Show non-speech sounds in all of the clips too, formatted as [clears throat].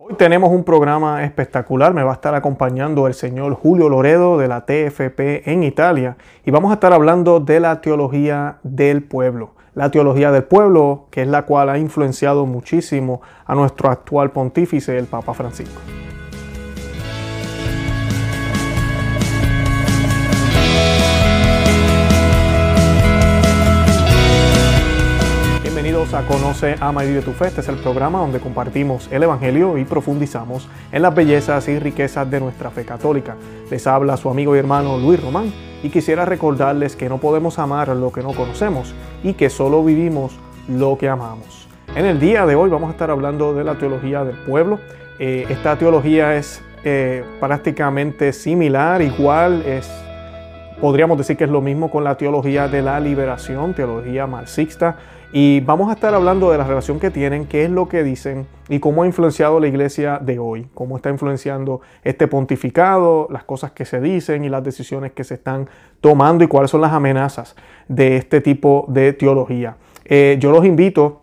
Hoy tenemos un programa espectacular, me va a estar acompañando el señor Julio Loredo de la TFP en Italia y vamos a estar hablando de la teología del pueblo. La teología del pueblo, que es la cual ha influenciado muchísimo a nuestro actual pontífice, el Papa Francisco. A Conoce, Ama y Vive tu Fe. Este es el programa donde compartimos el Evangelio y profundizamos en las bellezas y riquezas de nuestra fe católica. Les habla su amigo y hermano Luis Román y quisiera recordarles que no podemos amar lo que no conocemos y que solo vivimos lo que amamos. En el día de hoy vamos a estar hablando de la teología del pueblo. Eh, esta teología es eh, prácticamente similar, igual, es podríamos decir que es lo mismo con la teología de la liberación, teología marxista. Y vamos a estar hablando de la relación que tienen, qué es lo que dicen y cómo ha influenciado la iglesia de hoy, cómo está influenciando este pontificado, las cosas que se dicen y las decisiones que se están tomando y cuáles son las amenazas de este tipo de teología. Eh, yo los invito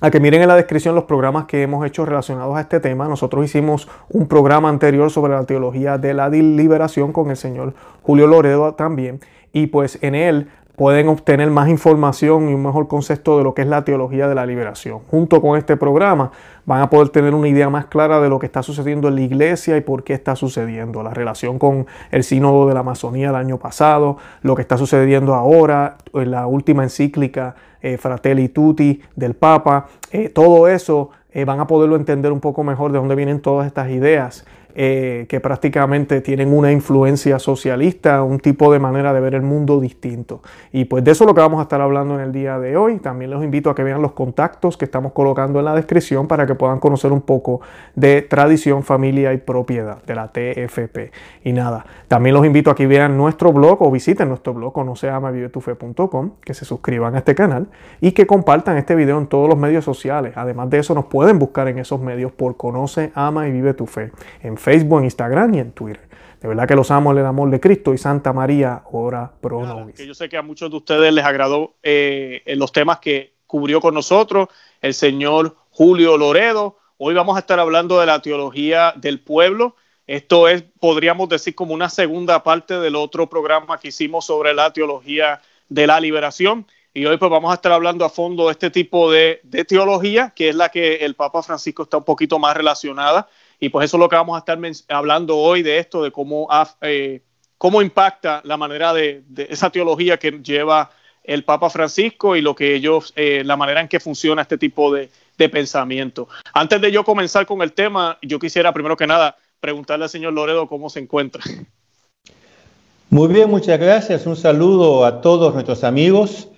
a que miren en la descripción los programas que hemos hecho relacionados a este tema. Nosotros hicimos un programa anterior sobre la teología de la liberación con el señor Julio Loredo también. Y pues en él pueden obtener más información y un mejor concepto de lo que es la teología de la liberación. Junto con este programa van a poder tener una idea más clara de lo que está sucediendo en la iglesia y por qué está sucediendo, la relación con el sínodo de la Amazonía del año pasado, lo que está sucediendo ahora, la última encíclica eh, Fratelli Tutti del Papa, eh, todo eso eh, van a poderlo entender un poco mejor de dónde vienen todas estas ideas eh, que prácticamente tienen una influencia socialista, un tipo de manera de ver el mundo distinto. Y pues de eso es lo que vamos a estar hablando en el día de hoy. También los invito a que vean los contactos que estamos colocando en la descripción para que puedan conocer un poco de tradición, familia y propiedad de la TFP. Y nada, también los invito a que vean nuestro blog o visiten nuestro blog conoceamavivetufe.com, que se suscriban a este canal y que compartan este video en todos los medios sociales. Además de eso, nos pueden buscar en esos medios por Conoce, Ama y Vive tu Fe. En Instagram y en Twitter. De verdad que los amo el amor de Cristo y Santa María, ora pro nobis. yo sé que a muchos de ustedes les agradó eh, los temas que cubrió con nosotros el señor Julio Loredo. Hoy vamos a estar hablando de la teología del pueblo. Esto es, podríamos decir, como una segunda parte del otro programa que hicimos sobre la teología de la liberación. Y hoy pues vamos a estar hablando a fondo de este tipo de, de teología, que es la que el Papa Francisco está un poquito más relacionada y pues eso es lo que vamos a estar hablando hoy de esto, de cómo, eh, cómo impacta la manera de, esa teología que lleva el Papa Francisco y lo que ellos, eh, la manera en que funciona este tipo de, pensamiento. Antes de yo comenzar con el tema, yo quisiera primero que nada preguntarle al señor Loredo cómo se encuentra. Muy bien, muchas gracias. Un saludo a todos nuestros amigos.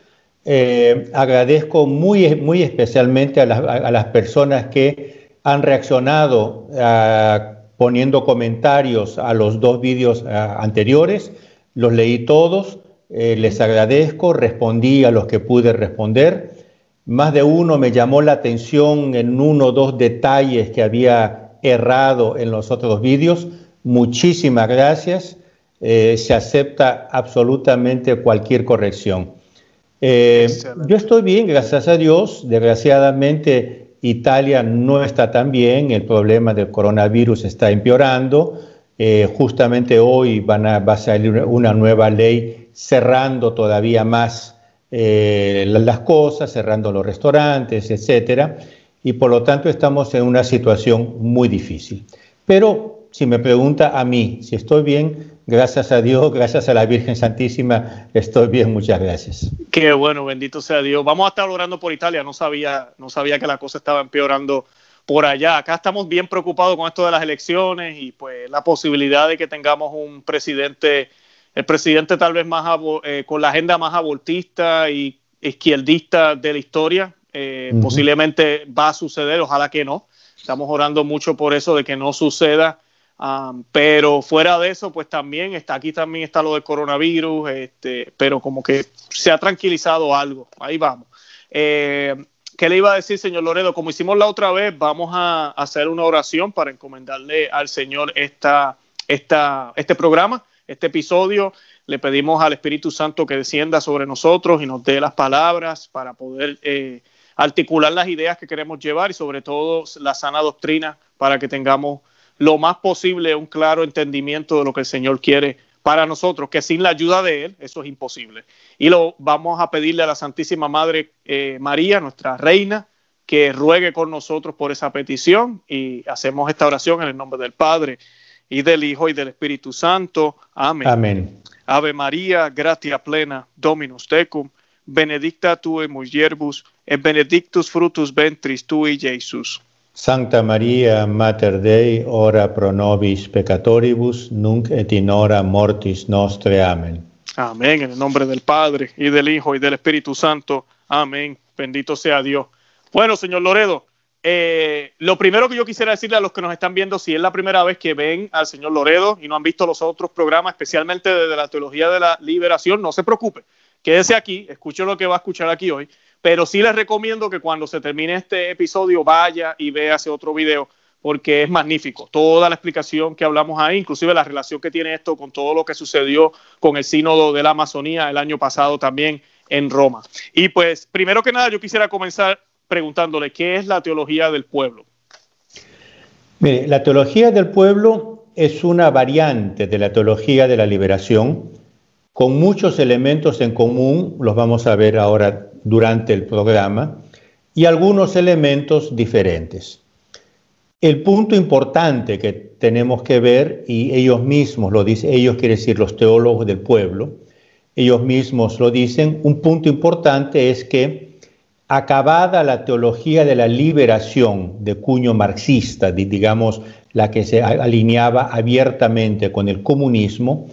Eh, agradezco muy, muy especialmente a las personas que han reaccionado ah, poniendo comentarios a los dos vídeos ah, anteriores. Los leí todos, eh, les agradezco, respondí a los que pude responder. Más de uno me llamó la atención en uno o dos detalles que había errado en los otros vídeos. Muchísimas gracias. Eh, se acepta absolutamente cualquier corrección. Eh, yo estoy bien, gracias a Dios. Desgraciadamente Italia no está tan bien, el problema del coronavirus está empeorando. Eh, justamente hoy van a, va a salir una nueva ley cerrando todavía más eh, las cosas, cerrando los restaurantes, etcétera, y por lo tanto estamos en una situación muy difícil. Pero si me pregunta a mí si estoy bien, Gracias a Dios, gracias a la Virgen Santísima, estoy bien, muchas gracias. Qué bueno, bendito sea Dios. Vamos a estar orando por Italia, no sabía, no sabía que la cosa estaba empeorando por allá. Acá estamos bien preocupados con esto de las elecciones y pues la posibilidad de que tengamos un presidente, el presidente tal vez más eh, con la agenda más abortista y izquierdista de la historia. Eh, posiblemente va a suceder, ojalá que no. Estamos orando mucho por eso, de que no suceda pero fuera de eso, pues también está aquí también está lo del coronavirus, este, pero como que se ha tranquilizado algo. Ahí vamos. Eh, ¿Qué le iba a decir, señor Loredo? Como hicimos la otra vez, vamos a hacer una oración para encomendarle al Señor esta, esta, este programa, este episodio. Le pedimos al Espíritu Santo que descienda sobre nosotros y nos dé las palabras para poder eh, articular las ideas que queremos llevar y sobre todo la sana doctrina para que tengamos lo más posible un claro entendimiento de lo que el Señor quiere para nosotros, que sin la ayuda de Él eso es imposible. Y lo vamos a pedirle a la Santísima Madre eh, María, nuestra reina, que ruegue con nosotros por esa petición y hacemos esta oración en el nombre del Padre y del Hijo y del Espíritu Santo. Amén. Amén. Ave María, gratia plena, Dominus tecum, benedicta tu in mulieribus, et benedictus fructus ventris tui, Jesús. Santa María, Mater Dei, ora pro nobis peccatoribus, nunc et in hora mortis nostre. Amén. Amén, en el nombre del Padre, y del Hijo, y del Espíritu Santo. Amén. Bendito sea Dios. Bueno, señor Loredo, eh, lo primero que yo quisiera decirle a los que nos están viendo, si es la primera vez que ven al señor Loredo y no han visto los otros programas, especialmente desde la teología de la liberación, no se preocupe, quédese aquí, escuche lo que va a escuchar aquí hoy, pero sí les recomiendo que cuando se termine este episodio vaya y vea ese otro video porque es magnífico. Toda la explicación que hablamos ahí, inclusive la relación que tiene esto con todo lo que sucedió con el sínodo de la Amazonía el año pasado también en Roma. Y pues, primero que nada, yo quisiera comenzar preguntándole qué es la teología del pueblo. Mire, la teología del pueblo es una variante de la teología de la liberación con muchos elementos en común, los vamos a ver ahora durante el programa, y algunos elementos diferentes. El punto importante que tenemos que ver, y ellos mismos lo dicen, ellos quiere decir los teólogos del pueblo, ellos mismos lo dicen, un punto importante es que acabada la teología de la liberación de cuño marxista, digamos la que se alineaba abiertamente con el comunismo,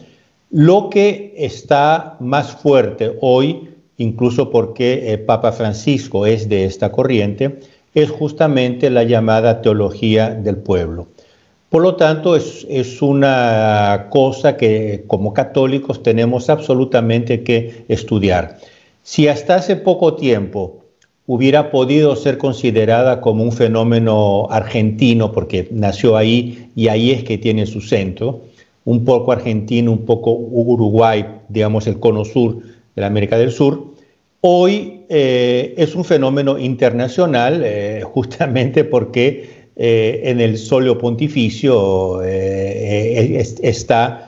lo que está más fuerte hoy, incluso porque el Papa Francisco es de esta corriente, es justamente la llamada teología del pueblo. Por lo tanto, es, es, una cosa que como católicos tenemos absolutamente que estudiar. Si hasta hace poco tiempo hubiera podido ser considerada como un fenómeno argentino, porque nació ahí y ahí es que tiene su centro, un poco argentino, un poco Uruguay, digamos el cono sur de la América del Sur. Hoy eh, es un fenómeno internacional, eh, [laughs] justamente porque eh, en el solio pontificio está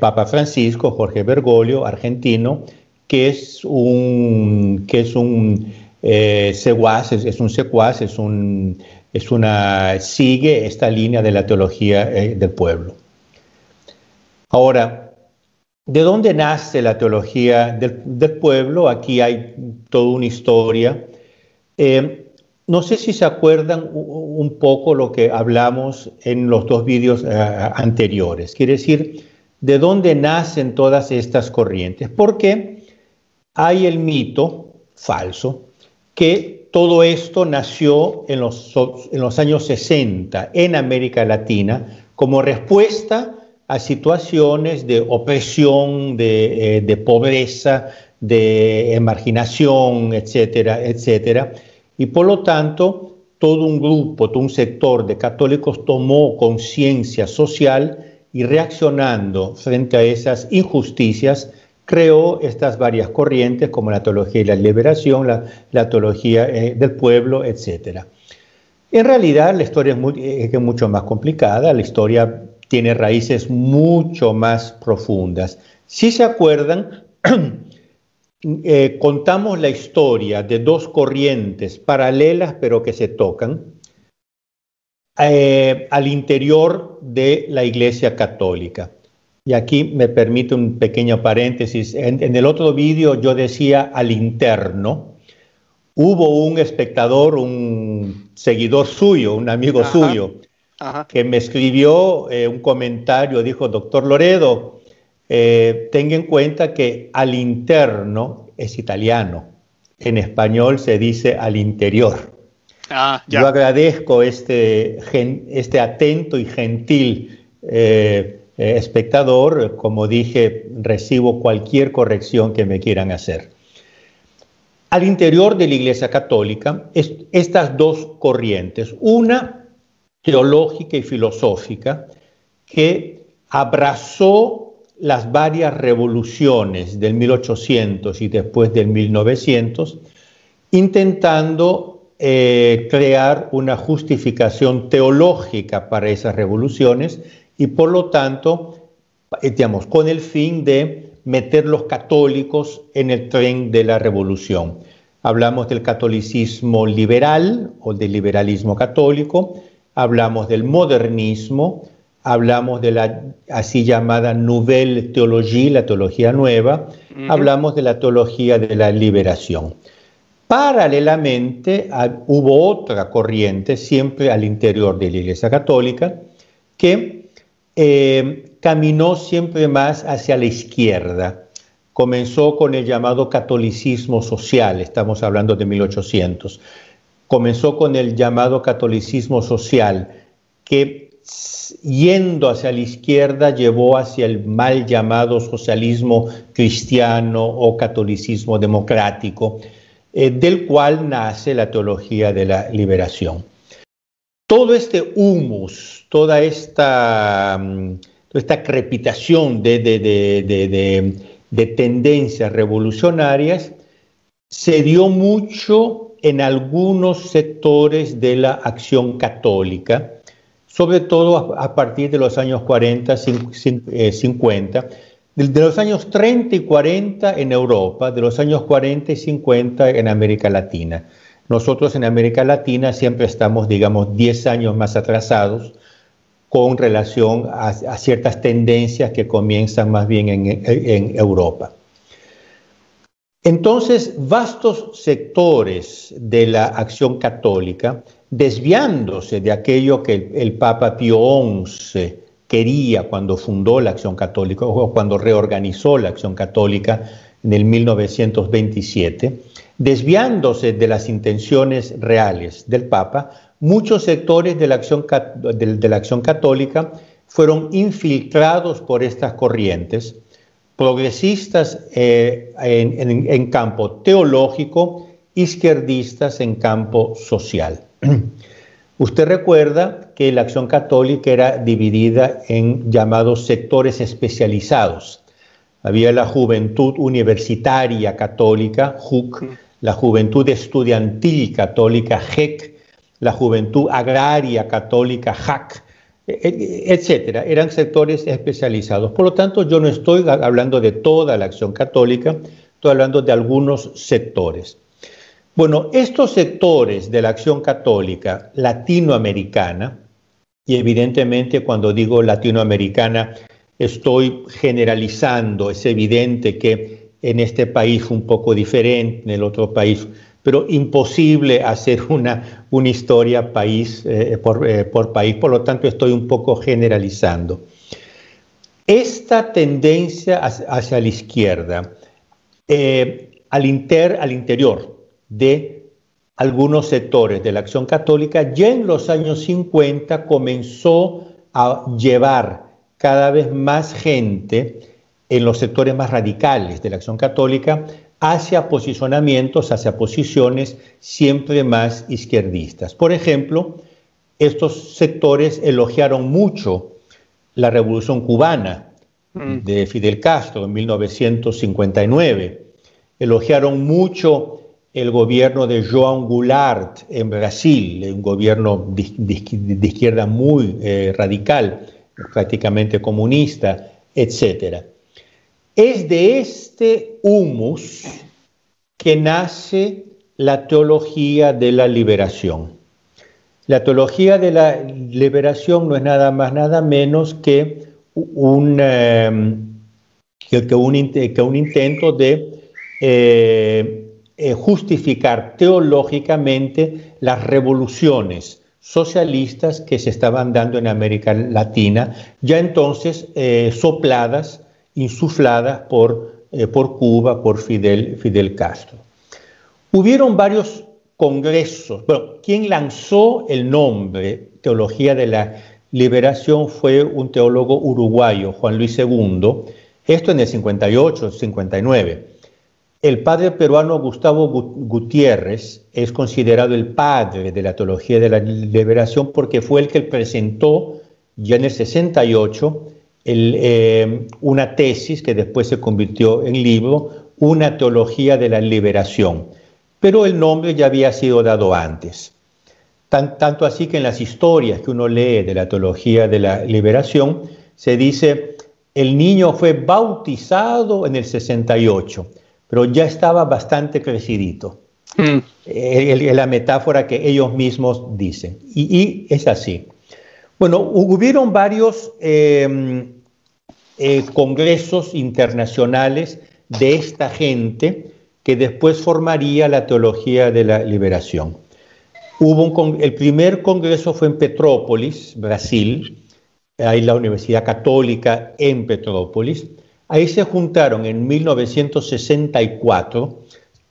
Papa Francisco, Jorge Bergoglio, argentino, que es un, que es un secuaz, es, un secuaz, es, un, es una, sigue esta línea de la teología del pueblo. Ahora, ¿de dónde nace la teología del, pueblo? Aquí hay toda una historia. Eh, no sé si se acuerdan un poco lo que hablamos en los dos vídeos anteriores. Quiere decir, ¿de dónde nacen todas estas corrientes? Porque hay el mito falso que todo esto nació en los, en los años 60 en América Latina como respuesta a situaciones de opresión, de, eh, de, pobreza, de marginación, etcétera, etcétera. Y por lo tanto, todo un grupo, todo un sector de católicos tomó conciencia social y reaccionando frente a esas injusticias, creó estas varias corrientes como la teología de la liberación, la, teología eh, del pueblo, etc. En realidad la historia es, mucho más complicada, la historia tiene raíces mucho más profundas. Si se acuerdan, [clears throat] eh, contamos la historia de dos corrientes paralelas pero que se tocan eh, al interior de la Iglesia Católica. Y aquí me permite un pequeño paréntesis. En, el otro vídeo yo decía al interno. Hubo un espectador, un seguidor suyo, un amigo suyo, que me escribió eh, un comentario, dijo, doctor Loredo, eh, tenga en cuenta que al interno es italiano. En español se dice al interior. Ah, yo agradezco este, este atento y gentil eh, eh, espectador, como dije, recibo cualquier corrección que me quieran hacer. Al interior de la Iglesia Católica, estas dos corrientes, una teológica y filosófica, que abrazó las varias revoluciones del 1800 y después del 1900, intentando eh, crear una justificación teológica para esas revoluciones y por lo tanto, eh, digamos, con el fin de meter los católicos en el tren de la revolución. Hablamos del catolicismo liberal o del liberalismo católico, hablamos del modernismo, hablamos de la así llamada Nouvelle Théologie, la teología nueva, hablamos de la teología de la liberación. Paralelamente hubo otra corriente, siempre al interior de la Iglesia Católica, que eh, caminó siempre más hacia la izquierda. Comenzó con el llamado catolicismo social, estamos hablando de 1800. Comenzó con el llamado catolicismo social, que yendo hacia la izquierda llevó hacia el mal llamado socialismo cristiano o catolicismo democrático eh, del cual nace la teología de la liberación. Todo este humus, toda esta, mm, esta crepitación de, de, tendencias revolucionarias se dio mucho en algunos sectores de la acción católica, sobre todo a, partir de los años 40, 50, de los años 30 y 40 en Europa, de los años 40 y 50 en América Latina. Nosotros en América Latina siempre estamos, digamos, 10 años más atrasados con relación a, ciertas tendencias que comienzan más bien en, en Europa. Entonces, vastos sectores de la acción católica, desviándose de aquello que el, Papa Pío XI quería cuando fundó la Acción Católica o cuando reorganizó la Acción Católica en el 1927, desviándose de las intenciones reales del Papa, muchos sectores de la Acción, de, la acción Católica fueron infiltrados por estas corrientes, progresistas eh, en campo teológico, izquierdistas en campo social. [clears throat] Usted recuerda que la acción católica era dividida en llamados sectores especializados. Había la juventud universitaria católica, JUC, la juventud estudiantil católica, JEC, la juventud agraria católica, JAC, etcétera. Eran sectores especializados. Por lo tanto, yo no estoy hablando de toda la acción católica, estoy hablando de algunos sectores. Bueno, estos sectores de la acción católica latinoamericana, y evidentemente cuando digo latinoamericana estoy generalizando, es evidente que en este país un poco diferente, en el otro país, pero imposible hacer una, una historia país eh, eh, por, país, por lo tanto estoy un poco generalizando. Esta tendencia hacia, la izquierda, eh, al, inter, al interior de algunos sectores de la acción católica, ya en los años 50 comenzó a llevar cada vez más gente en los sectores más radicales de la acción católica hacia posicionamientos, hacia posiciones siempre más izquierdistas. Por ejemplo, estos sectores elogiaron mucho la revolución cubana mm. de Fidel Castro en 1959, elogiaron mucho el gobierno de Joan Goulart en Brasil, un gobierno de, izquierda muy eh, radical, prácticamente comunista, etc. Es de este humus que nace la teología de la liberación. La teología de la liberación no es nada más, nada menos que un, eh, que, un, intento de eh, eh, justificar teológicamente las revoluciones socialistas que se estaban dando en América Latina, ya entonces sopladas, insufladas por, eh, por Cuba, por Fidel, Fidel Castro. Hubieron varios congresos. Bueno, quien lanzó el nombre Teología de la Liberación fue un teólogo uruguayo, Juan Luis II, esto en el 58, 59. El padre peruano Gustavo Gutiérrez es considerado el padre de la teología de la liberación porque fue el que presentó ya en el 68 eh, una tesis que después se convirtió en libro, Una teología de la liberación. pero el nombre ya había sido dado antes. tanto así que en las historias que uno lee de la teología de la liberación, se dice, el niño fue bautizado en el 68, pero ya estaba bastante crecidito. Mm. Es la metáfora que ellos mismos dicen. Y, es así. Bueno, hubieron varios em, eh, congresos internacionales de esta gente que después formaría la teología de la liberación. Hubo el primer congreso fue en Petrópolis, Brasil, hay la Universidad Católica en Petrópolis. Ahí se juntaron en 1964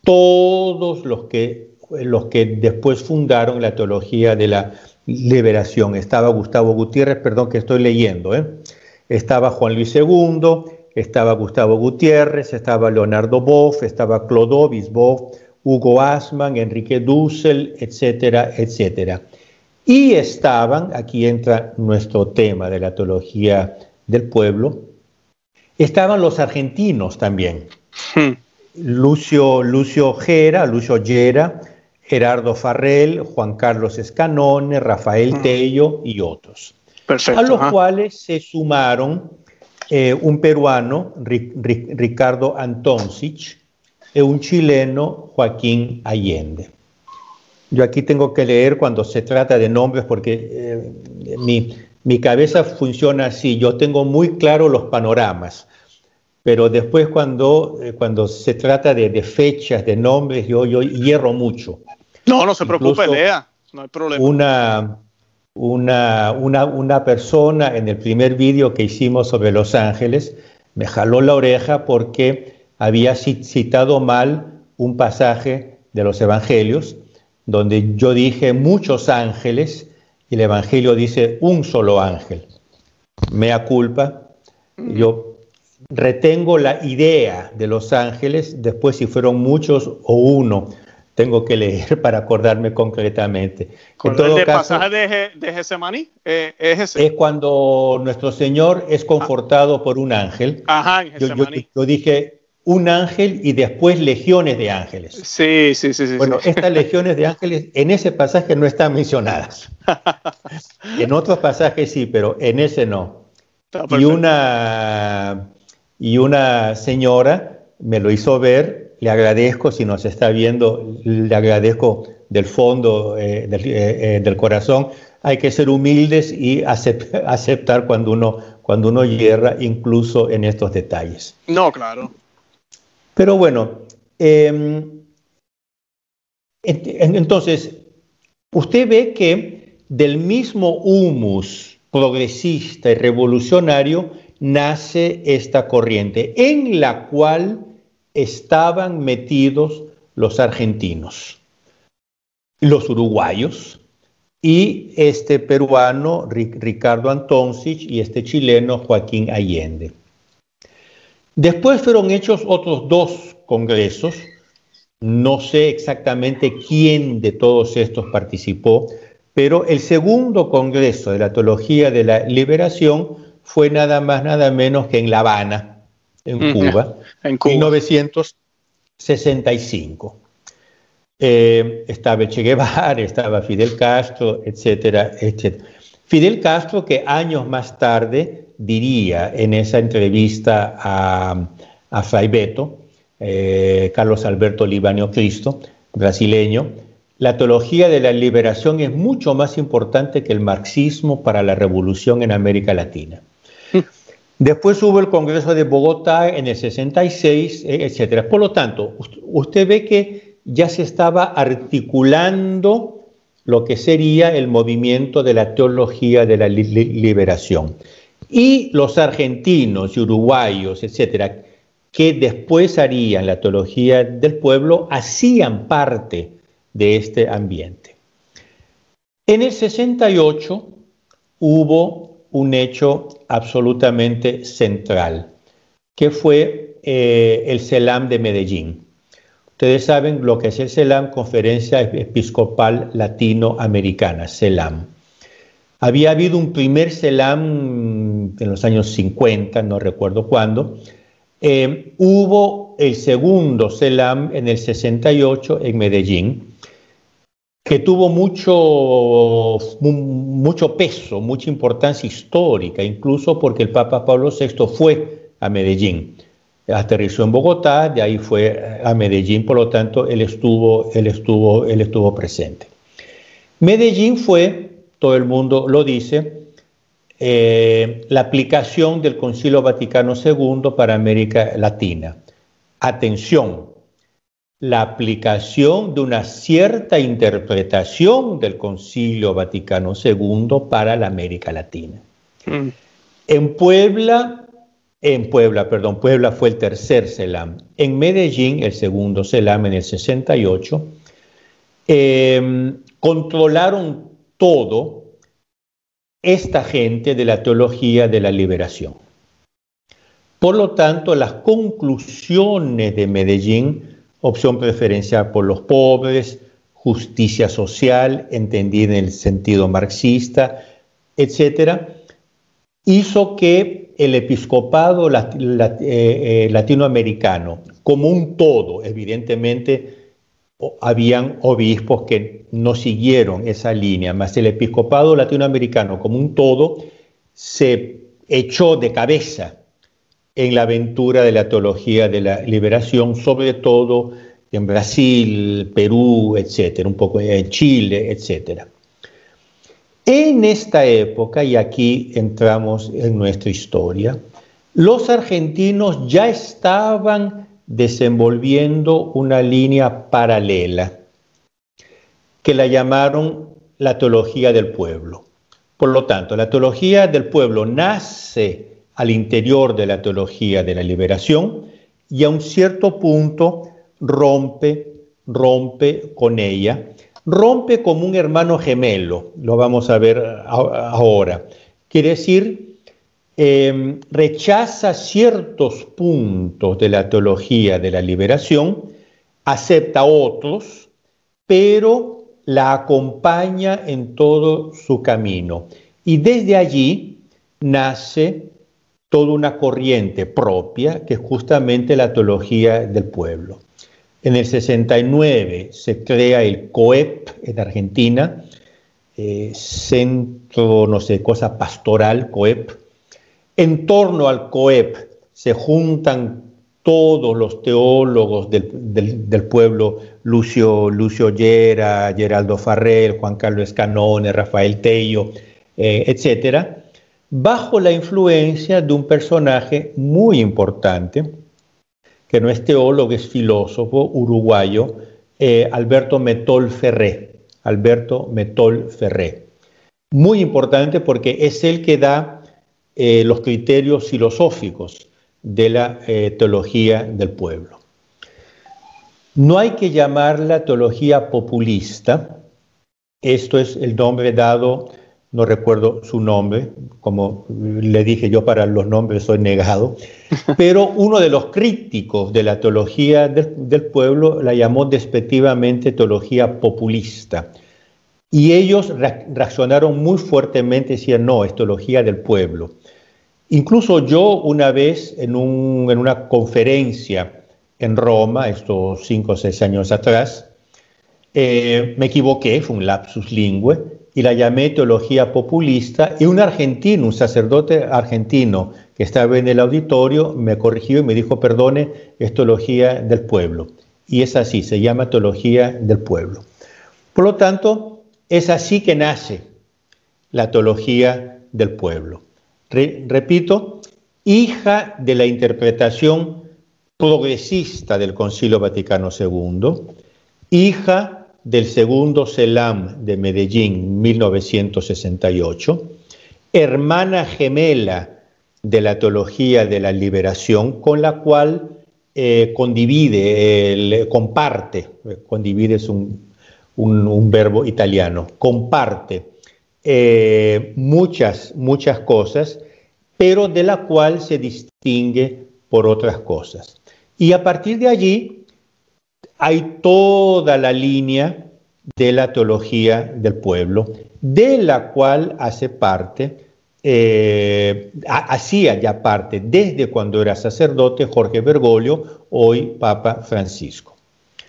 todos los que, los que después fundaron la teología de la liberación. Estaba Gustavo Gutiérrez, perdón que estoy leyendo, ¿eh? Estaba Juan Luis II, estaba Gustavo Gutiérrez, estaba Leonardo Boff, estaba Clodovis Boff, Hugo Asman, Enrique Dussel, etcétera, etcétera. Y estaban, aquí entra nuestro tema de la teología del pueblo, estaban los argentinos también. Hmm. Lucio, Lucio Gera, Lucio Gera, Gerardo Farrell, Juan Carlos Escanone, Rafael hmm. Tello y otros. A los cuales se sumaron eh, un peruano, Ricardo Antoncic, y un chileno, Joaquín Allende. Yo aquí tengo que leer cuando se trata de nombres porque eh, mi, cabeza funciona así. Yo tengo muy claro los panoramas, pero después cuando, eh, cuando se trata de, fechas, de nombres, yo, yo hierro mucho. No, no se preocupe, lea, no hay problema. Una, una, una, una persona en el primer vídeo que hicimos sobre Los Ángeles me jaló la oreja porque había citado mal un pasaje de los Evangelios donde yo dije muchos ángeles y el Evangelio dice un solo ángel. Mea culpa, yo retengo la idea de los ángeles, después si fueron muchos o uno, tengo que leer [laughs] para acordarme concretamente. En todo el pasaje de, de Gesemaní? Eh, es, es, cuando nuestro Señor es confortado por un ángel. Ajá, en yo, yo, dije un ángel y después legiones de ángeles. Sí, sí, sí. sí bueno, estas legiones de ángeles en ese pasaje no están mencionadas. [laughs] en otros pasajes sí, pero en ese no. Y una, y una señora me lo hizo ver, le agradezco, si nos está viendo, le agradezco del fondo eh, del, eh, eh, del, corazón. Hay que ser humildes y aceptar cuando uno, cuando uno hierra, incluso en estos detalles. No, claro. Pero bueno, em, entonces, usted ve que del mismo humus progresista y revolucionario nace esta corriente en la cual estaban metidos los argentinos, los uruguayos y este peruano Ricardo Antoncic y este chileno Joaquín Allende. Después fueron hechos otros dos congresos. No sé exactamente quién de todos estos participó, pero el segundo congreso de la teología de la liberación fue nada más, nada menos que en La Habana, en Cuba, en 1965. Eh, estaba Che Guevara, estaba Fidel Castro, etcétera, etcétera. Fidel Castro que años más tarde diría en esa entrevista a, a Fray Beto, eh, Carlos Alberto Libanio Cristo, brasileño, la teología de la liberación es mucho más importante que el marxismo para la revolución en América Latina. Después hubo el Congreso de Bogotá en el 66, etc. Por lo tanto, usted ve que ya se estaba articulando lo que sería el movimiento de la teología de la liberación. Y los argentinos y uruguayos, etcétera, que después harían la teología del pueblo, hacían parte de este ambiente. En el 68 hubo un hecho absolutamente central, que fue eh, el CELAM de Medellín. Ustedes saben lo que es el CELAM, Conferencia Episcopal Latinoamericana, CELAM. Había habido un primer CELAM en los años 50, no recuerdo cuándo, Eh, hubo el segundo CELAM en el 68 en Medellín, que tuvo mucho, mucho peso, mucha importancia histórica, incluso porque el Papa Pablo VI fue a Medellín. Aterrizó en Bogotá, de ahí fue a Medellín, por lo tanto, él estuvo, él estuvo, él estuvo presente. Medellín fue, todo el mundo lo dice, eh, la aplicación del Concilio Vaticano II para América Latina. Atención, la aplicación de una cierta interpretación del Concilio Vaticano II para la América Latina. Mm. En Puebla, en Puebla, perdón, Puebla fue el tercer CELAM. En Medellín, el segundo CELAM en el 68, eh, controlaron todo esta gente de la teología de la liberación. Por lo tanto, las conclusiones de Medellín opción preferencial por los pobres, justicia social, entendida en el sentido marxista, etcétera, hizo que el episcopado eh, eh, latinoamericano, como un todo, evidentemente, habían obispos que no siguieron esa línea, más el episcopado latinoamericano como un todo se echó de cabeza en la aventura de la teología de la liberación, sobre todo en Brasil, Perú, etcétera, un poco en Chile, etcétera. En esta época, y aquí entramos en nuestra historia, los argentinos ya estaban desenvolviendo una línea paralela que la llamaron la teología del pueblo. Por lo tanto, la teología del pueblo nace al interior de la teología de la liberación y a un cierto punto rompe, rompe con ella, rompe como un hermano gemelo, lo vamos a ver ahora. Quiere decir, em, rechaza ciertos puntos de la teología de la liberación, acepta otros, pero la acompaña en todo su camino. Y desde allí nace toda una corriente propia que es justamente la teología del pueblo. En el 69 se crea el COEP en Argentina, eh, Centro, no sé, cosa pastoral, COEP. En torno al COEP se juntan todos los teólogos del, pueblo, Lucio, Lucio Llera, Geraldo Farrell, Juan Carlos Escanone, Rafael Tello, eh, etcétera, bajo la influencia de un personaje muy importante, que no es teólogo, es filósofo uruguayo, eh, Alberto Metol Ferré. Alberto Metol Ferré. Muy importante porque es el que da eh, los criterios filosóficos de la eh, teología del pueblo. No hay que llamarla teología populista, esto es el nombre dado no recuerdo su nombre, como le dije yo para los nombres soy negado, [laughs] pero uno de los críticos de la teología del, pueblo la llamó despectivamente teología populista. Y ellos reaccionaron muy fuertemente, decían, no, es teología del pueblo. Incluso yo una vez en, en una conferencia en Roma, estos cinco o seis años atrás, eh, me equivoqué, fue un lapsus lingüe, y la llamé teología populista, y un argentino, un sacerdote argentino que estaba en el auditorio, me corrigió y me dijo, perdone, es teología del pueblo. Y es así, se llama teología del pueblo. Por lo tanto, es así que nace la teología del pueblo. repito, hija de la interpretación progresista del Concilio Vaticano II, hija del segundo CELAM de Medellín, 1968, hermana gemela de la teología de la liberación, con la cual eh, condivide, comparte, condivide es un, verbo italiano, comparte eh, muchas, muchas cosas, pero de la cual se distingue por otras cosas. Y a partir de allí hay toda la línea de la teología del pueblo, de la cual hace parte eh, hacía ya parte desde cuando era sacerdote Jorge Bergoglio, hoy Papa Francisco.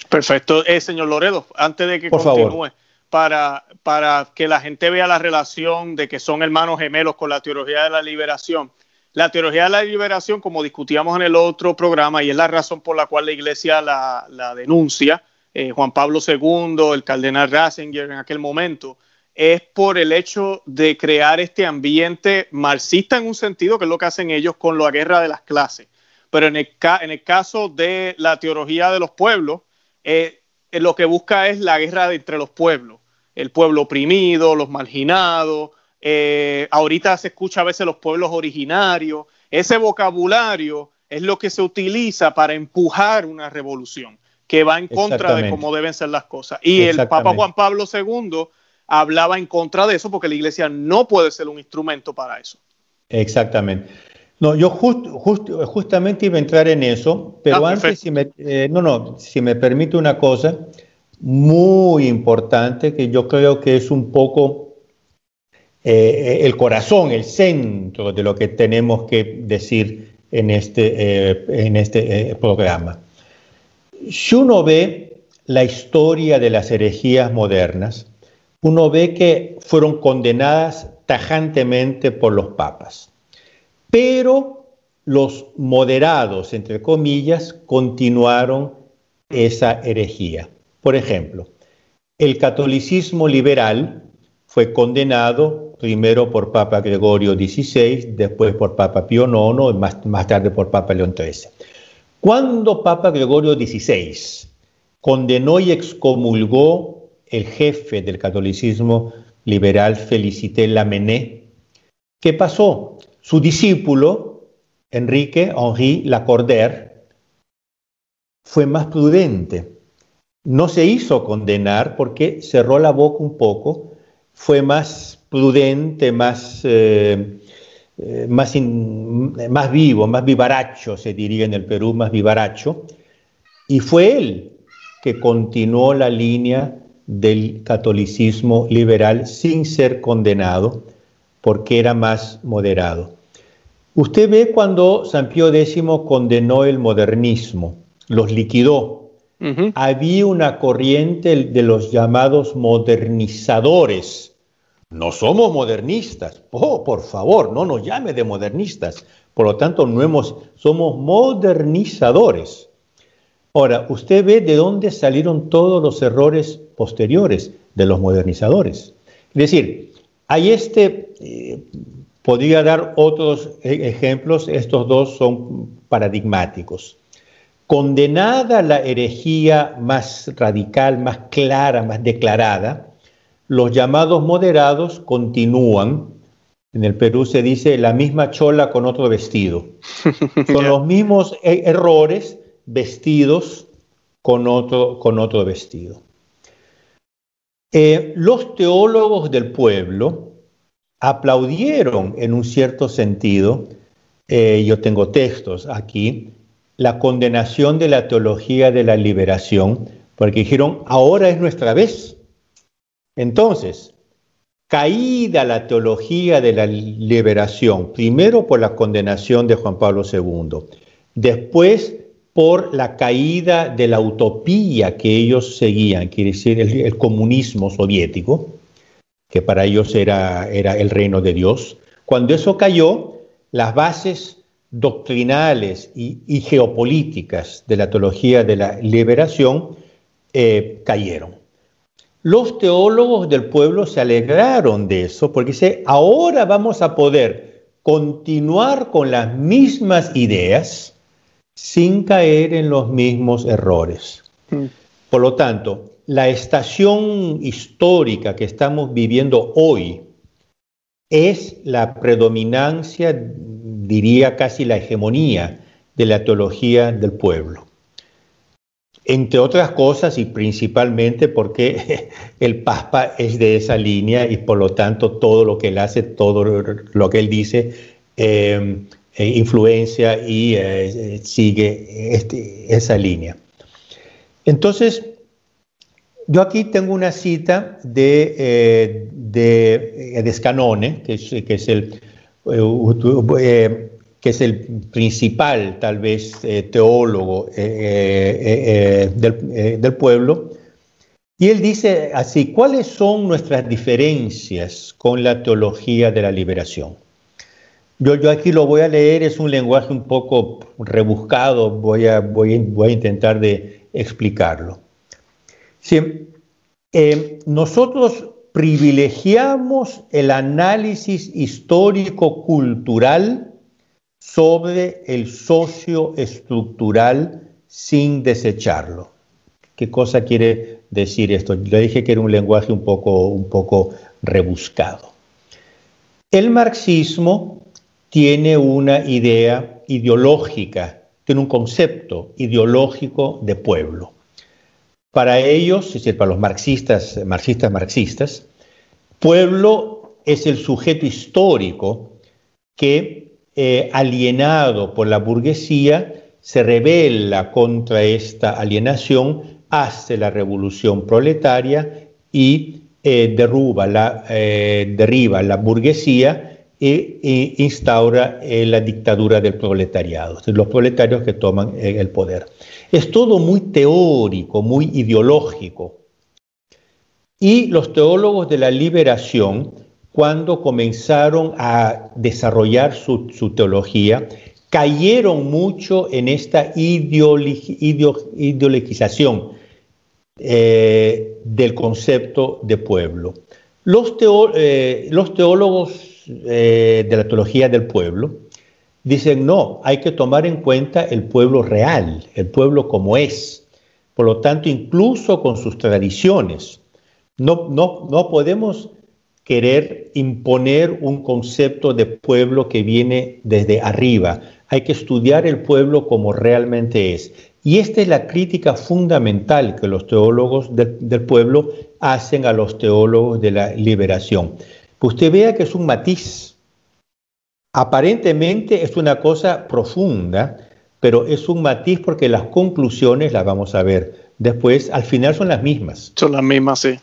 Perfecto. Eh, señor Loredo, antes de que continúe, Para, para que la gente vea la relación de que son hermanos gemelos con la teología de la liberación. La teología de la liberación, como discutíamos en el otro programa, y es la razón por la cual la iglesia la, denuncia, eh, Juan Pablo II, el cardenal Ratzinger en aquel momento, es por el hecho de crear este ambiente marxista en un sentido, que es lo que hacen ellos con la guerra de las clases. Pero en el, caso de la teología de los pueblos, eh, eh, lo que busca es la guerra entre los pueblos, el pueblo oprimido, los marginados, eh, ahorita se escucha a veces los pueblos originarios, ese vocabulario es lo que se utiliza para empujar una revolución que va en contra de cómo deben ser las cosas. Y el Papa Juan Pablo II hablaba en contra de eso porque la iglesia no puede ser un instrumento para eso. Exactamente. No, yo justamente iba a entrar en eso, pero ah, antes, si me, eh, no, no, si me permite una cosa muy importante que yo creo que es un poco eh, el corazón, el centro de lo que tenemos que decir en este, eh, en este programa. Si uno ve la historia de las herejías modernas, uno ve que fueron condenadas tajantemente por los papas. Pero los moderados, entre comillas, continuaron esa herejía. Por ejemplo, el catolicismo liberal fue condenado primero por Papa Gregorio XVI, después por Papa Pío IX y más, más tarde por Papa León XIII. Cuando Papa Gregorio XVI condenó y excomulgó el jefe del catolicismo liberal, Felicité Lamennais, ¿qué pasó? Su discípulo, Enrique Henri Lacordaire, fue más prudente. No se hizo condenar porque cerró la boca un poco, fue más prudente, más, eh, eh, más, más vivo, más vivaracho, se diría en el Perú, más vivaracho. Y fue él que continuó la línea del catolicismo liberal sin ser condenado porque era más moderado. Usted ve cuando San Pío X condenó el modernismo, los liquidó. Había una corriente de los llamados modernizadores. No somos modernistas. Oh, por favor, no nos llame de modernistas. Por lo tanto, no hemos, somos modernizadores. Ahora, usted ve de dónde salieron todos los errores posteriores de los modernizadores. Es decir, hay este, eh, Podría dar otros e-, ejemplos, estos dos son paradigmáticos. Condenada la herejía más radical, más clara, más declarada, los llamados moderados continúan. En el Perú se dice la misma chola con otro vestido. [laughs] Son los mismos e-, errores vestidos con otro, con otro vestido. Eh, los teólogos del pueblo aplaudieron en un cierto sentido, eh, yo tengo textos aquí, la condenación de la teología de la liberación, porque dijeron, ahora es nuestra vez. Entonces, caída la teología de la liberación, primero por la condenación de Juan Pablo II, después por la caída de la utopía que ellos seguían, quiere decir el comunismo soviético, que para ellos era, el reino de Dios. Cuando eso cayó, las bases doctrinales y, geopolíticas de la teología de la liberación eh, cayeron. Los teólogos del pueblo se alegraron de eso porque dice, ahora vamos a poder continuar con las mismas ideas sin caer en los mismos errores. Mm. Por lo tanto, la estación histórica que estamos viviendo hoy es la predominancia, diría casi la hegemonía de la teología del pueblo. Entre otras cosas y principalmente porque [laughs] el Papa es de esa línea y por lo tanto todo lo que él hace, todo lo que él dice, eh, eh, influencia y eh, sigue este, esa línea. Entonces, yo aquí tengo una cita de, eh, de, eh, Scanone, que es, el que es el principal, tal vez, teólogo del, del pueblo, y él dice así, ¿cuáles son nuestras diferencias con la teología de la liberación? Yo, yo aquí lo voy a leer, es un lenguaje un poco rebuscado, voy a, voy, voy a intentar de explicarlo. Eh, nosotros privilegiamos el análisis histórico-cultural sobre el socioestructural sin desecharlo. ¿Qué cosa quiere decir esto? Le dije que era un lenguaje un poco, un poco rebuscado. El marxismo tiene una idea ideológica, tiene un concepto ideológico de pueblo. Para ellos, es decir, para los marxistas, marxistas, marxistas, pueblo es el sujeto histórico que, eh, alienado por la burguesía, se rebela contra esta alienación hace la revolución proletaria y eh, la, eh, derriba la burguesía e, instaura eh, la dictadura del proletariado, los proletarios que toman el poder. Es todo muy teórico, muy ideológico. Y los teólogos de la liberación, cuando comenzaron a desarrollar su, teología, cayeron mucho en esta ideologización eh, del concepto de pueblo. Los, eh, teólogos eh, de la teología del pueblo dicen, no, hay que tomar en cuenta el pueblo real, el pueblo como es. Por lo tanto, incluso con sus tradiciones, no podemos querer imponer un concepto de pueblo que viene desde arriba. Hay que estudiar el pueblo como realmente es. Y esta es la crítica fundamental que los teólogos del pueblo hacen a los teólogos de la liberación. usted vea que es un matiz. Aparentemente es una cosa profunda, pero es un matiz porque las conclusiones las vamos a ver después, al final son las mismas. Son las mismas, sí.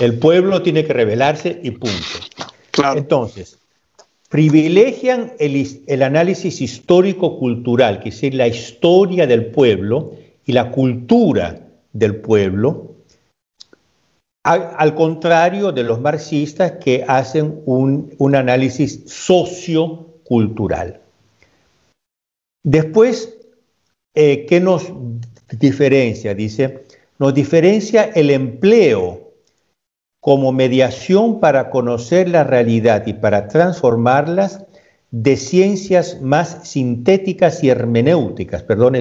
El pueblo tiene que rebelarse y punto. Claro. Entonces, privilegian el, análisis histórico-cultural, que es decir, la historia del pueblo y la cultura del pueblo, al, contrario de los marxistas que hacen un, análisis sociocultural. Después, eh, ¿qué nos diferencia? Dice, nos diferencia el empleo como mediación para conocer la realidad y para transformarlas de ciencias más sintéticas y hermenéuticas. Perdón,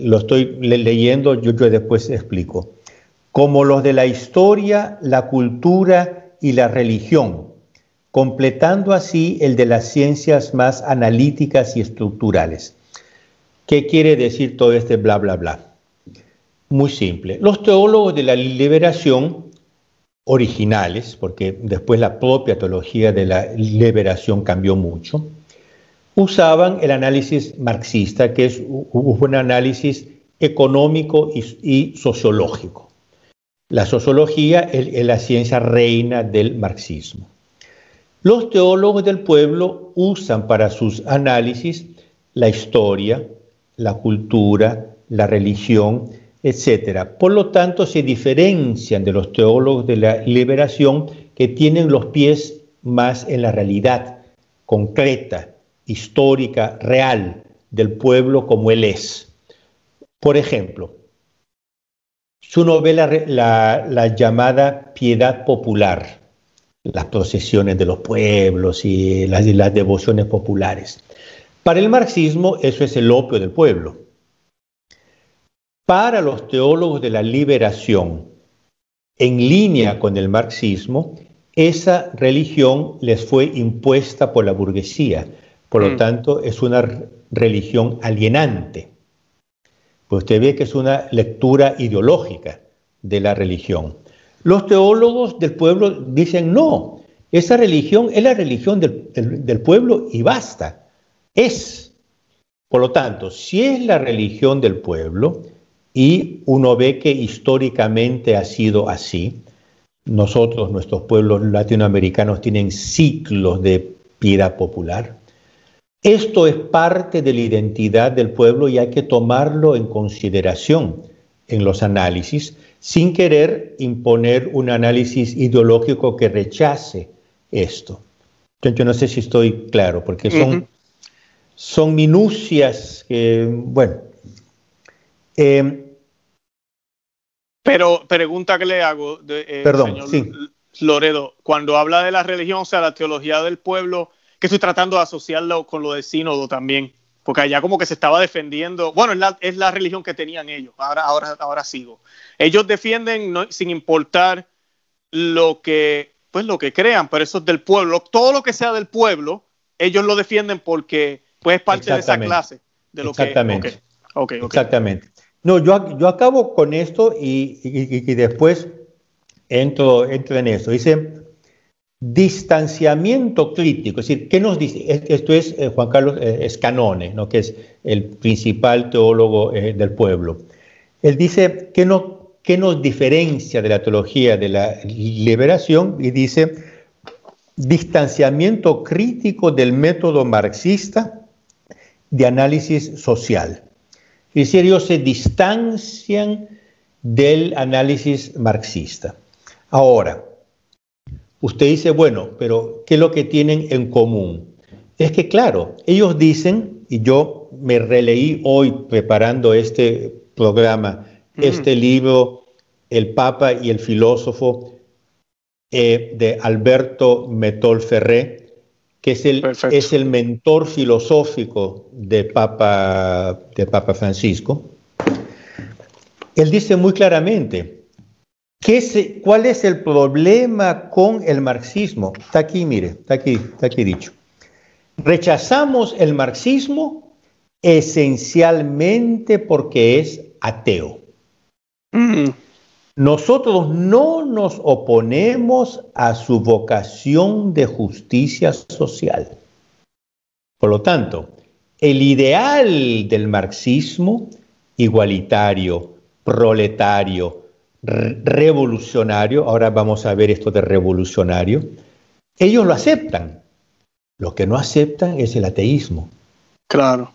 lo estoy leyendo, yo, yo después explico. Como los de la historia, la cultura y la religión, completando así el de las ciencias más analíticas y estructurales. ¿Qué quiere decir todo este bla, bla, bla? Muy simple. Los teólogos de la liberación originales, porque después la propia teología de la liberación cambió mucho, usaban el análisis marxista, que es un análisis económico y, sociológico. La sociología es, la ciencia reina del marxismo. Los teólogos del pueblo usan para sus análisis la historia, la cultura, la religión, etcétera. Por lo tanto, se diferencian de los teólogos de la liberación que tienen los pies más en la realidad concreta, histórica, real del pueblo como él es. Por ejemplo, si uno ve la, llamada piedad popular, las procesiones de los pueblos y las devociones populares, para el marxismo eso es el opio del pueblo para los teólogos de la liberación, en línea con el marxismo, esa religión les fue impuesta por la burguesía. Por lo mm. tanto, es una religión alienante. Pues usted ve que es una lectura ideológica de la religión. Los teólogos del pueblo dicen, no, esa religión es la religión del, del pueblo y basta. Es. Por lo tanto, si es la religión del pueblo, y uno ve que históricamente ha sido así. Nosotros, nuestros pueblos latinoamericanos, tienen ciclos de piedad popular. Esto es parte de la identidad del pueblo y hay que tomarlo en consideración en los análisis sin querer imponer un análisis ideológico que rechace esto. Yo no sé si estoy claro, porque son, son minucias que, bueno. Eh, Pero pregunta que le hago, eh, perdón, señor Loredo, cuando habla de la religión, o sea, la teología del pueblo, que estoy tratando de asociarlo con lo del sínodo también, porque allá como que se estaba defendiendo, bueno, es la, es la religión que tenían ellos, ahora, ahora, ahora sigo. Ellos defienden sin importar lo que, pues lo que crean, pero eso es del pueblo, todo lo que sea del pueblo, ellos lo defienden porque pues es parte de esa clase. De lo Exactamente. Que, Exactamente. No, yo, yo acabo con esto y, y después entro, entro en eso. Dice, distanciamiento crítico, es decir, ¿qué nos dice? Esto es eh, Juan Carlos eh, Escanone, ¿no? que es el principal teólogo eh, del pueblo. Él dice, ¿qué, no, ¿qué nos diferencia de la teología de la liberación? Y dice, distanciamiento crítico del método marxista de análisis social. Es decir, ellos se distancian del análisis marxista. Ahora, usted dice, bueno, pero ¿qué es lo que tienen en común? Es que, claro, ellos dicen, y yo me releí hoy preparando este programa, este libro, El Papa y el Filósofo, eh, de Alberto Metol Ferré, que es el, es el mentor filosófico de Papa, de Papa Francisco. Él dice muy claramente, ¿Cuál es el problema con el marxismo? Está aquí, mire, está aquí, está aquí dicho. Rechazamos el marxismo esencialmente porque es ateo. Mm. Nosotros no nos oponemos a su vocación de justicia social. Por lo tanto, el ideal del marxismo, igualitario, proletario, revolucionario, ahora vamos a ver esto de revolucionario, ellos lo aceptan. Lo que no aceptan es el ateísmo. Claro.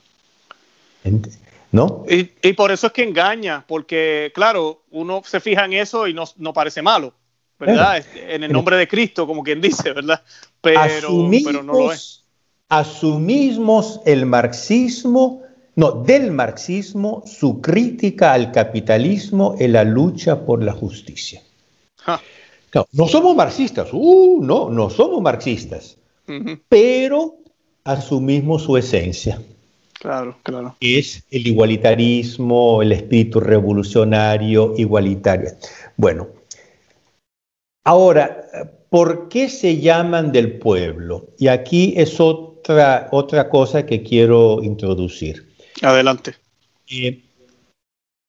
¿No? Y, por eso es que engaña, porque, claro, uno se fija en eso y no, parece malo, ¿verdad? En el nombre de Cristo, como quien dice, ¿verdad? Pero, pero no lo es. Asumimos el marxismo no, del marxismo, su crítica al capitalismo en la lucha por la justicia. no somos marxistas, uh, no, no somos marxistas, pero asumimos su esencia. Claro, claro. Es el igualitarismo, el espíritu revolucionario, igualitario. Bueno, ahora, ¿por qué se llaman del pueblo? Y aquí es otra, otra cosa que quiero introducir. Adelante.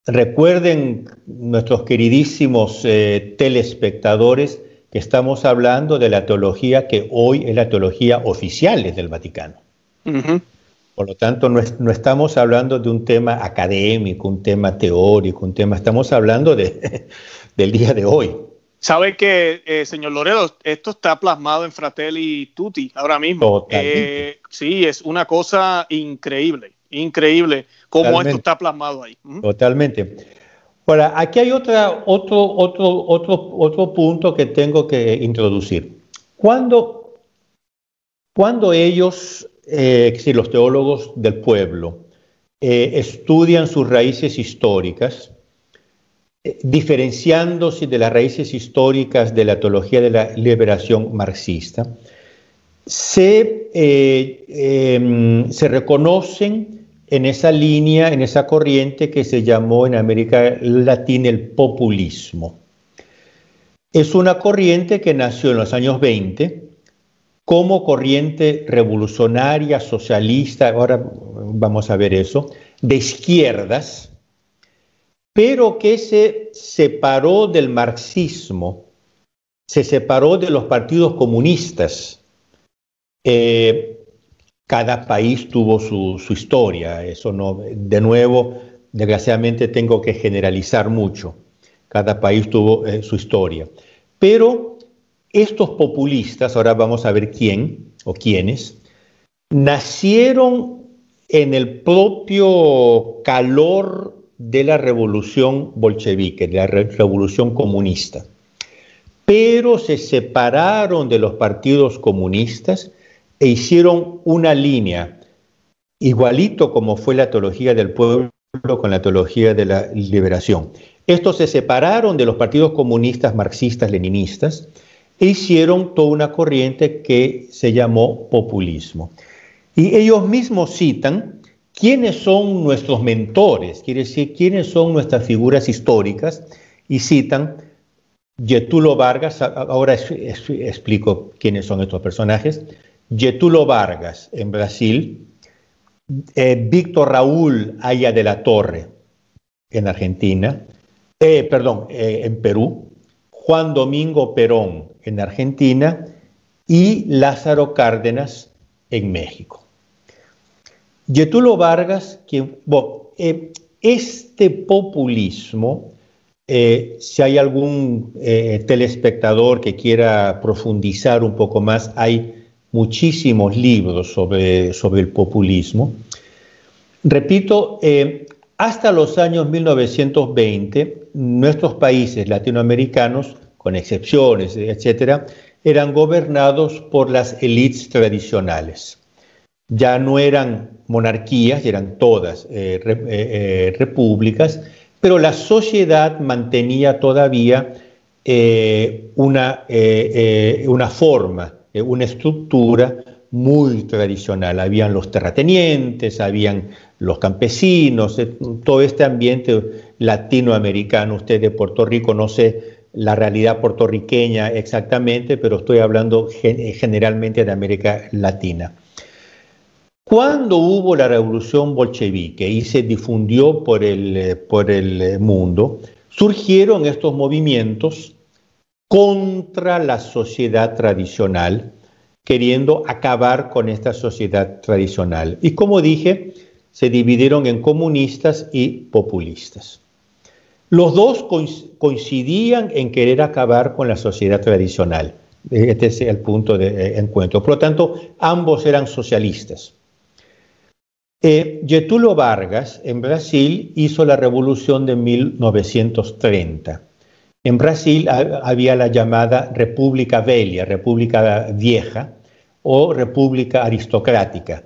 recuerden nuestros queridísimos eh, telespectadores que estamos hablando de la teología que hoy es la teología oficial del Vaticano. Por lo tanto, no, estamos hablando de un tema académico, un tema teórico, un tema, estamos hablando de, [laughs] del día de hoy. Sabe que, eh, señor Loredo, esto está plasmado en Fratelli Tutti ahora mismo. Eh, sí, es una cosa increíble. Increíble cómo esto está plasmado ahí. Totalmente. Ahora, aquí hay otra, otro, otro, otro, otro punto que tengo que introducir. Cuando, cuando ellos, eh, los teólogos del pueblo, eh, estudian sus raíces históricas, eh, diferenciándose de las raíces históricas de la teología de la liberación marxista, se, em, se reconocen en esa línea, en esa corriente que se llamó en América Latina el populismo. Es una corriente que nació en los años 20 como corriente revolucionaria, socialista, ahora vamos a ver eso, de izquierdas, pero que se separó del marxismo, se separó de los partidos comunistas. Eh, cada país tuvo su, historia, eso no, de nuevo, desgraciadamente tengo que generalizar mucho, cada país tuvo eh, su historia. Pero estos populistas, ahora vamos a ver quién, o quienes, nacieron en el propio calor de la revolución bolchevique, de la revolución comunista, pero se separaron de los partidos comunistas e hicieron una línea, igualito como fue la teología del pueblo con la teología de la liberación. Estos se separaron de los partidos comunistas, marxistas, leninistas, e hicieron toda una corriente que se llamó populismo. Y ellos mismos citan quiénes son nuestros mentores, quiere decir, quiénes son nuestras figuras históricas, y citan Getulo Vargas, ahora explico quiénes son estos personajes, Getulo Vargas en Brasil, eh, Víctor Raúl Aya de la Torre en Argentina, eh, perdón, eh, en Perú, Juan Domingo Perón en Argentina y Lázaro Cárdenas en México. Getulo Vargas, este populismo, si hay algún telespectador que quiera profundizar un poco más, hay muchísimos libros sobre, sobre el populismo. Repito, eh, hasta los años 1920, nuestros países latinoamericanos, con excepciones, etcétera, eran gobernados por las élites tradicionales. Ya no eran monarquías, eran todas eh, eh, repúblicas, pero la sociedad mantenía todavía una, una forma eh, una estructura muy tradicional. Habían los terratenientes, habían los campesinos, eh, todo este ambiente latinoamericano. Usted de Puerto Rico, no sé la realidad puertorriqueña exactamente, pero estoy hablando generalmente de América Latina. Cuando hubo la revolución bolchevique y se difundió por el, por el mundo, surgieron estos movimientos contra la sociedad tradicional, queriendo acabar con esta sociedad tradicional. Y como dije, se dividieron en comunistas y populistas. Los dos coincidían en querer acabar con la sociedad tradicional. Este es el punto de eh, encuentro. Por lo tanto, ambos eran socialistas. Eh, Getúlio Vargas en Brasil hizo la revolución de 1930 en Brasil había la llamada República Velha, República Vieja o República Aristocrática.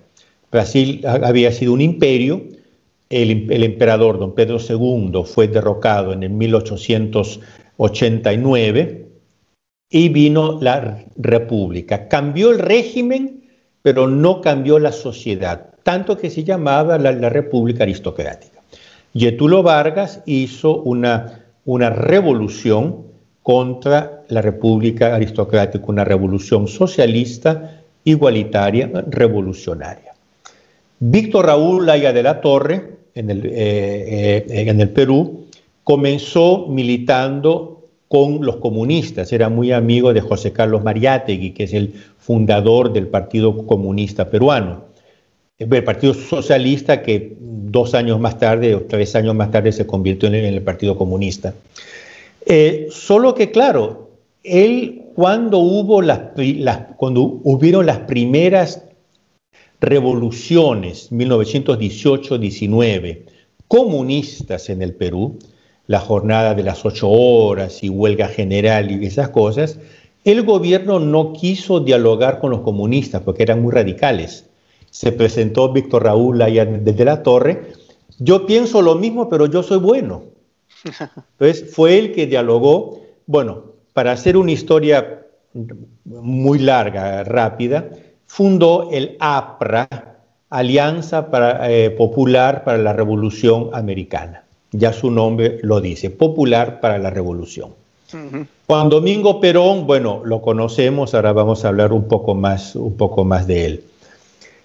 Brasil había sido un imperio, el, emperador don Pedro II fue derrocado en el 1889 y vino la república. Cambió el régimen, pero no cambió la sociedad, tanto que se llamaba la, república aristocrática. Getúlio Vargas hizo una una revolución contra la República Aristocrática, una revolución socialista, igualitaria, revolucionaria. Víctor Raúl Laya de la Torre, en el, eh, eh, en el Perú, comenzó militando con los comunistas, era muy amigo de José Carlos Mariátegui, que es el fundador del Partido Comunista Peruano el Partido Socialista que dos años más tarde o tres años más tarde se convirtió en el Partido Comunista. Eh, solo que claro, él cuando hubo las, cuando hubieron las primeras revoluciones 1918-19 comunistas en el Perú, la jornada de las ocho horas y huelga general y esas cosas, el gobierno no quiso dialogar con los comunistas porque eran muy radicales se presentó Víctor Raúl allá desde la torre. Yo pienso lo mismo, pero yo soy bueno. Entonces fue él que dialogó. Bueno, para hacer una historia muy larga, rápida, fundó el APRA, Alianza eh, Popular para la Revolución Americana. Ya su nombre lo dice, Popular para la Revolución. Juan Domingo Perón, bueno, lo conocemos, ahora vamos a hablar un poco más, un poco más de él.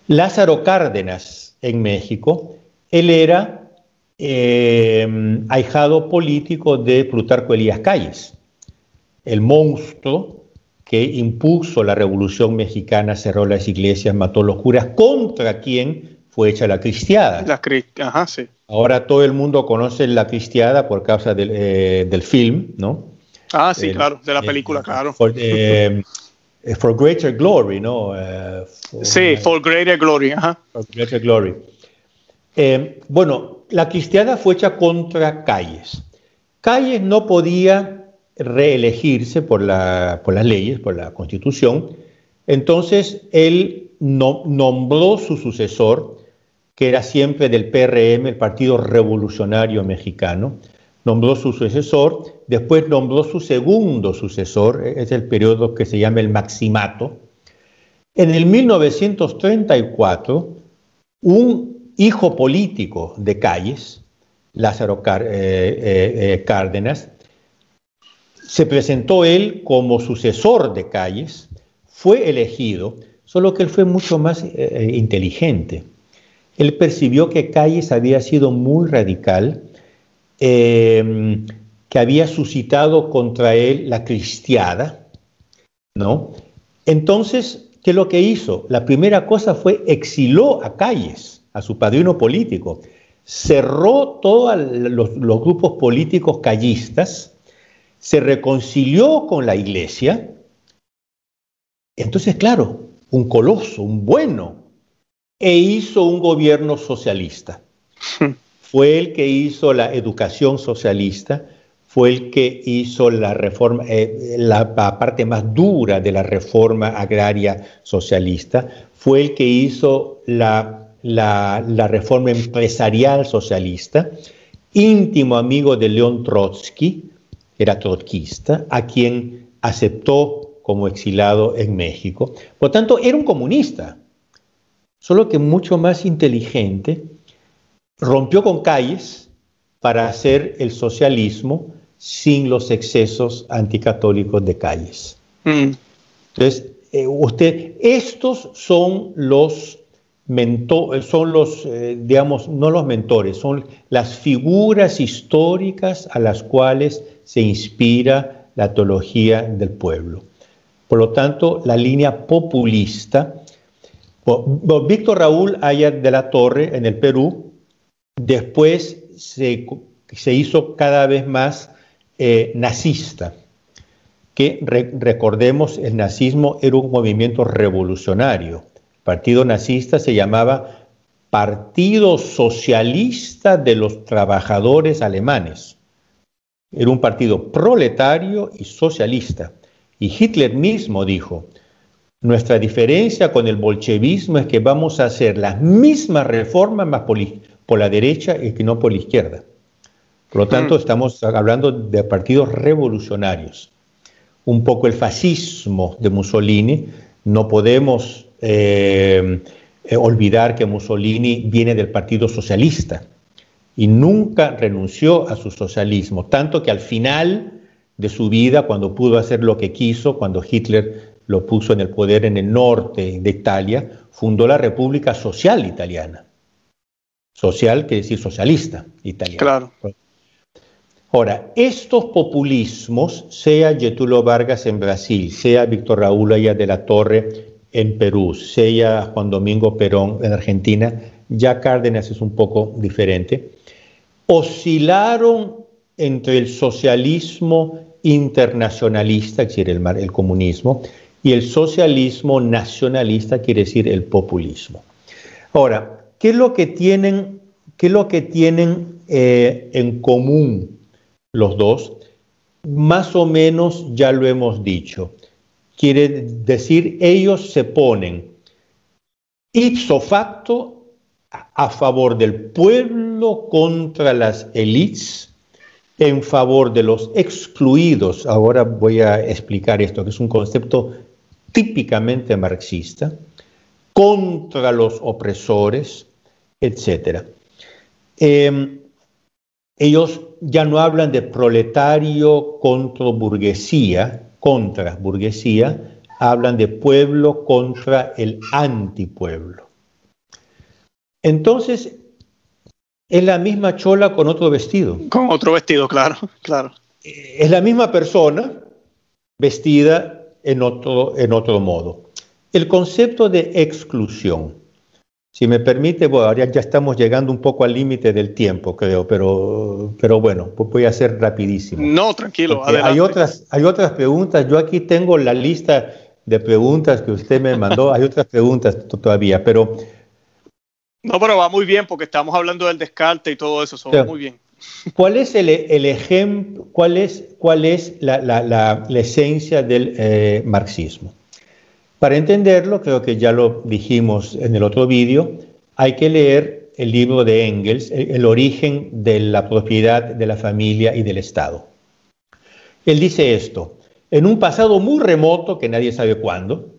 Lázaro Cárdenas en México, él era eh, ahijado político de Plutarco Elías Calles, el monstruo que impuso la revolución mexicana, cerró las iglesias, mató a los curas, contra quien fue hecha la cristiada. La Ajá, sí. Ahora todo el mundo conoce la cristiada por causa del, eh, film, ¿no? Ah, sí, claro, de la película, claro. for greater glory, ¿no? sí, for greater glory. For greater glory. bueno, la cristiada fue hecha contra Calles. Calles no podía reelegirse por, la, por las leyes, por la constitución, entonces él no, nombró su sucesor, que era siempre del PRM, el Partido Revolucionario Mexicano, nombró su sucesor, después nombró su segundo sucesor, es el periodo que se llama el Maximato. En el 1934, un hijo político de Calles, Lázaro eh, eh, eh, Cárdenas, se presentó él como sucesor de Calles, fue elegido, solo que él fue mucho más inteligente. Él percibió que Calles había sido muy radical, que había suscitado contra él la cristiada, ¿no? Entonces, ¿qué es lo que hizo? La primera cosa fue exiló a Calles, a su padrino político cerró todos los, grupos políticos callistas, se reconcilió con la iglesia. Entonces, claro, un coloso, un bueno, e hizo un gobierno socialista. [laughs] Fue el que hizo la educación socialista, fue el que hizo la reforma, eh, la parte más dura de la reforma agraria socialista, fue el que hizo la la, reforma empresarial socialista, íntimo amigo de León Trotsky, era trotskista, a quien aceptó como exilado en México. Por tanto, era un comunista, solo que mucho más inteligente, rompió con calles para hacer el socialismo sin los excesos anticatólicos de calles. Mm. Entonces, eh, usted, estos son los son los, eh, digamos, no los mentores, son las figuras históricas a las cuales se inspira la teología del pueblo. Por lo tanto, la línea populista, Víctor Raúl Aya de la Torre en el Perú, después se, hizo cada vez más eh, nazista, que recordemos, el nazismo era un movimiento revolucionario partido nazista se llamaba Partido Socialista de los Trabajadores Alemanes. Era un partido proletario y socialista. Y Hitler mismo dijo, nuestra diferencia con el bolchevismo es que vamos a hacer las mismas reformas más por, la derecha y que no por la izquierda. Por lo tanto, mm. estamos hablando de partidos revolucionarios. Un poco el fascismo de Mussolini. No podemos eh, eh, olvidar que Mussolini viene del Partido Socialista y nunca renunció a su socialismo, tanto que al final de su vida, cuando pudo hacer lo que quiso, cuando Hitler lo puso en el poder en el norte de Italia, fundó la República Social Italiana. Social quiere decir socialista italiana. Claro. Ahora, estos populismos, sea Getúlio Vargas en Brasil, sea Víctor Raúl Aya de la Torre en Perú, sea Juan Domingo Perón en Argentina, ya Cárdenas es un poco diferente, oscilaron entre el socialismo internacionalista, es decir, el, el comunismo, y el socialismo nacionalista, quiere decir el populismo. Ahora, ¿qué es lo que tienen, qué es lo que tienen eh, en común los dos? Más o menos ya lo hemos dicho. Quiere decir, ellos se ponen ipso facto a favor del pueblo contra las élites, en favor de los excluidos. Ahora voy a explicar esto, que es un concepto típicamente marxista, contra los opresores, etc. Em, ellos ya no hablan de proletario contra burguesía, contra burguesía, hablan de pueblo contra el antipueblo. Entonces, es la misma chola con otro vestido. Con otro vestido, claro, claro. Es la misma persona vestida en otro, en otro modo. El concepto de exclusión. Si me permite, bueno, ahora ya estamos llegando un poco al límite del tiempo, creo, pero, pero bueno, pues voy a ser rapidísimo. No, tranquilo. Hay otras, hay otras preguntas. Yo aquí tengo la lista de preguntas que usted me mandó. Hay otras preguntas todavía, pero... No, pero va muy bien porque estamos hablando del descarte y todo eso, eso va muy bien. ¿Cuál es el, ejemplo, cuál es, cuál es la, esencia del eh, marxismo? Para entenderlo, creo que ya lo dijimos en el otro vídeo, hay que leer el libro de Engels, el, origen de la propiedad de la familia y del Estado. Él dice esto, en un pasado muy remoto, que nadie sabe cuándo,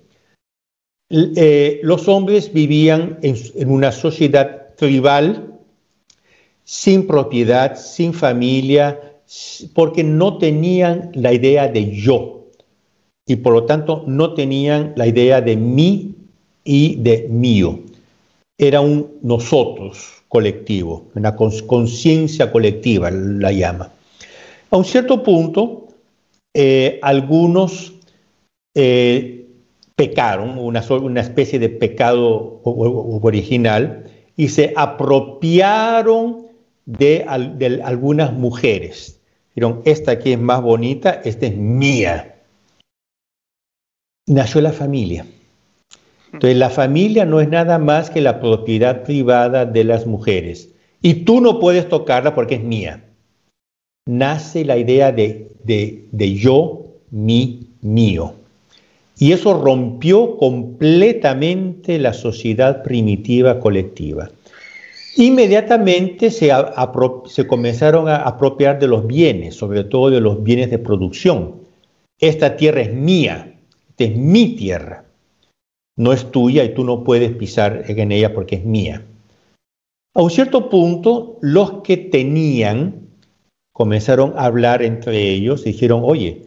eh, los hombres vivían en una sociedad tribal sin propiedad, sin familia, porque no tenían la idea de yo y por lo tanto no tenían la idea de mí y de mío. Era un nosotros colectivo, una conciencia colectiva la llama. A un cierto punto, eh, algunos eh, pecaron, una, una, especie de pecado original, y se apropiaron de, algunas mujeres. Dijeron, esta aquí es más bonita, esta es mía. Nació la familia. Entonces la familia no es nada más que la propiedad privada de las mujeres. Y tú no puedes tocarla porque es mía. Nace la idea de, de, de yo, mi, mío. Y eso rompió completamente la sociedad primitiva colectiva. Inmediatamente se, comenzaron a apropiar de los bienes, sobre todo de los bienes de producción. Esta tierra es mía, esta es mi tierra, no es tuya y tú no puedes pisar en ella porque es mía. A un cierto punto, los que tenían comenzaron a hablar entre ellos y dijeron, oye,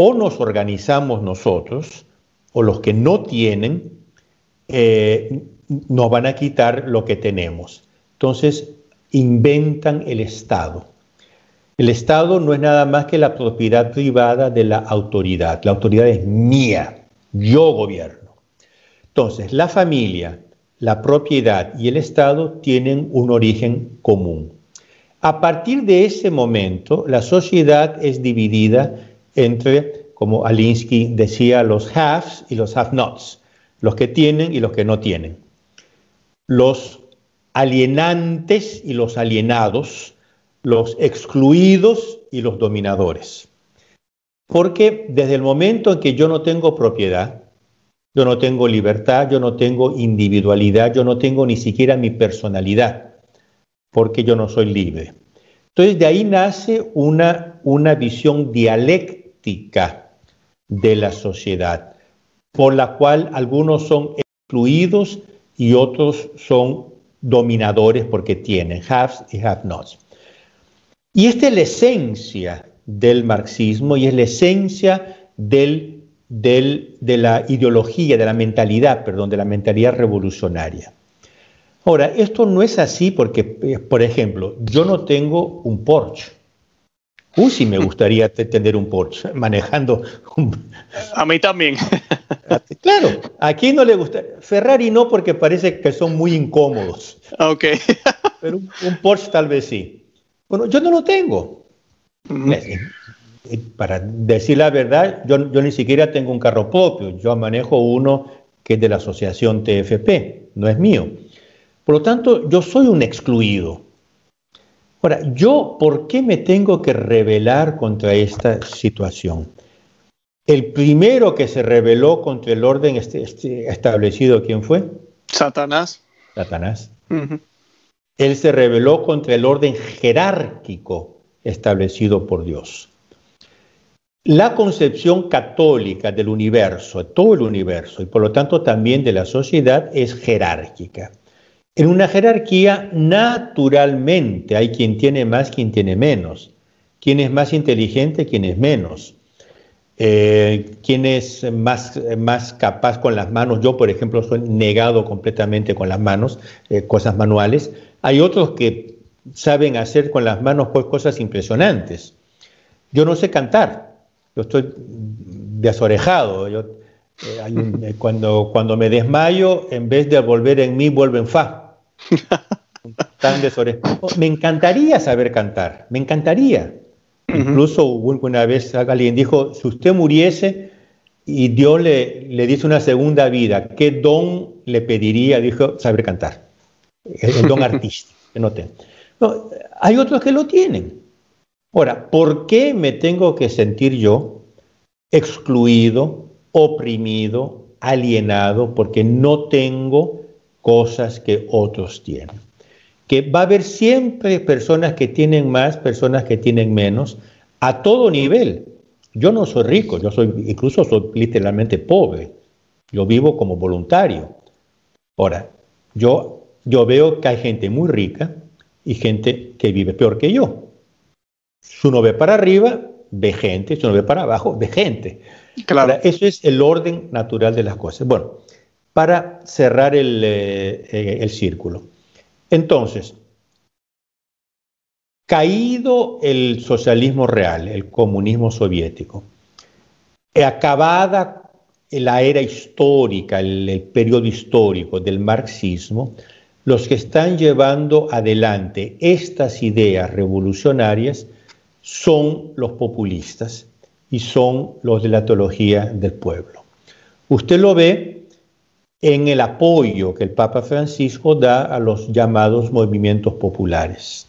o nos organizamos nosotros, o los que no tienen, eh, nos van a quitar lo que tenemos. Entonces, inventan el Estado. El Estado no es nada más que la propiedad privada de la autoridad. La autoridad es mía, yo gobierno. Entonces, la familia, la propiedad y el Estado tienen un origen común. A partir de ese momento, la sociedad es dividida entre, como Alinsky decía, los haves y los have-nots, los que tienen y los que no tienen los alienantes y los alienados, los excluidos y los dominadores. Porque desde el momento en que yo no tengo propiedad, yo no tengo libertad, yo no tengo individualidad, yo no tengo ni siquiera mi personalidad, porque yo no soy libre. Entonces de ahí nace una, una visión dialéctica de la sociedad, por la cual algunos son excluidos y otros son dominadores porque tienen haves y have-nots. Y esta es la esencia del marxismo y es la esencia de la ideología, de la mentalidad, perdón, de la mentalidad revolucionaria. Ahora, esto no es así porque, eh, por ejemplo, yo no tengo un Porsche. Uy, sí me gustaría tener un Porsche manejando un... A mí también. [laughs] Claro, aquí no le gusta. Ferrari no, porque parece que son muy incómodos. Ok. [laughs] Pero un, Porsche tal vez sí. Bueno, yo no lo tengo. Eh, eh, para decir la verdad, yo, yo ni siquiera tengo un carro propio. Yo manejo uno que es de la asociación TFP, no es mío. Por lo tanto, yo soy un excluido. Ahora, ¿yo por qué me tengo que rebelar contra esta situación? El primero que se rebeló contra el orden este, este, establecido, ¿quién fue? Satanás. Satanás. Él se rebeló contra el orden jerárquico establecido por Dios. La concepción católica del universo, todo el universo, y por lo tanto también de la sociedad, es jerárquica. En una jerarquía, naturalmente, hay quien tiene más, quien tiene menos. Quien es más inteligente, quien es menos. Eh, ¿Quién es más, más capaz con las manos? Yo, por ejemplo, soy negado completamente con las manos, eh, cosas manuales. Hay otros que saben hacer con las manos pues, cosas impresionantes. Yo no sé cantar, yo estoy desorejado. Yo, eh, cuando, cuando me desmayo, en vez de volver en mí, vuelvo en fa. Tan desorejado. Me encantaría saber cantar, me encantaría. Incluso una vez alguien dijo, si usted muriese y Dios le, le dice una segunda vida. ¿Qué don le pediría? Dijo, saber cantar. El, don [laughs] artista. no, no, hay otros que lo tienen. Ahora, ¿por qué me tengo que sentir yo excluido, oprimido, alienado, porque no tengo cosas que otros tienen? Que va a haber siempre personas que tienen más, personas que tienen menos, a todo nivel. Yo no soy rico, yo soy, incluso soy literalmente pobre. Yo vivo como voluntario. Ahora, yo, yo veo que hay gente muy rica y gente que vive peor que yo. Si uno ve para arriba, ve gente, si uno ve para abajo, ve gente. Claro. eso es el orden natural de las cosas. Bueno, para cerrar el, eh, eh, el círculo. Entonces, Caído el socialismo real, el comunismo soviético, acabada la era histórica, el, periodo histórico del marxismo, los que están llevando adelante estas ideas revolucionarias son los populistas y son los de la teología del pueblo. Usted lo ve en el apoyo que el Papa Francisco da a los llamados movimientos populares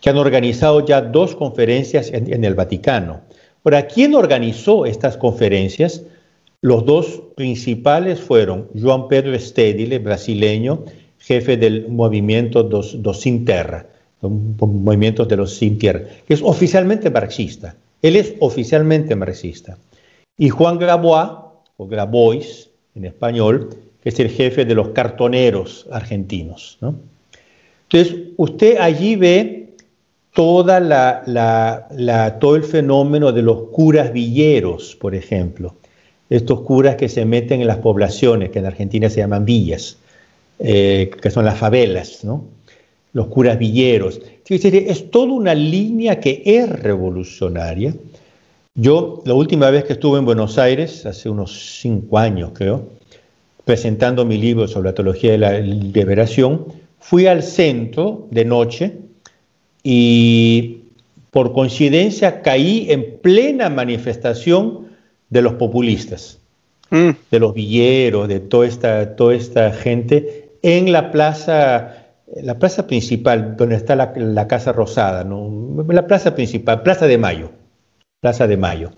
que han organizado ya dos conferencias en, el Vaticano. Ahora, ¿quién organizó estas conferencias? Los dos principales fueron João Pedro Stedile, brasileño, jefe del movimiento dos, dos Sin movimientos de los Sin Tierra, que es oficialmente marxista. Él es oficialmente marxista. Y Juan Grabois, o Grabois en español, que es el jefe de los cartoneros argentinos. Entonces, usted allí ve todo el fenómeno de los curas villeros, por ejemplo. Estos curas que se meten en las poblaciones, que en Argentina se llaman villas, eh, que son las favelas, ¿no? los curas villeros. Es toda una línea que es revolucionaria. Yo, la última vez que estuve en Buenos Aires, hace unos cinco años creo, presentando mi libro sobre la teología de la liberación, fui al centro de noche y por coincidencia caí en plena manifestación de los populistas, mm. de los villeros, de toda esta, toda esta gente en la plaza, la plaza principal, donde está la, Casa Rosada, ¿no? la plaza principal, Plaza de Mayo, Plaza de Mayo.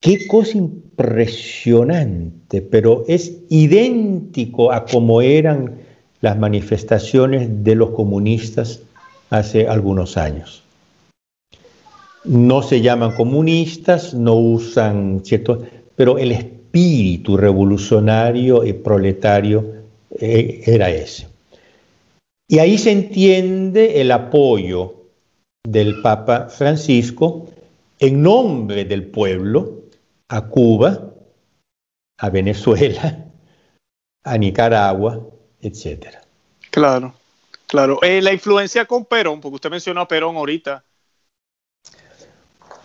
Qué cosa impresionante, pero es idéntico a como eran las manifestaciones de los comunistas hace algunos años. No se llaman comunistas, no usan cierto, pero el espíritu revolucionario y proletario eh, era ese. Y ahí se entiende el apoyo del Papa Francisco en nombre del pueblo a Cuba, a Venezuela, a Nicaragua, etcétera. Claro, claro. Eh, la influencia con Perón, porque usted mencionó a Perón ahorita.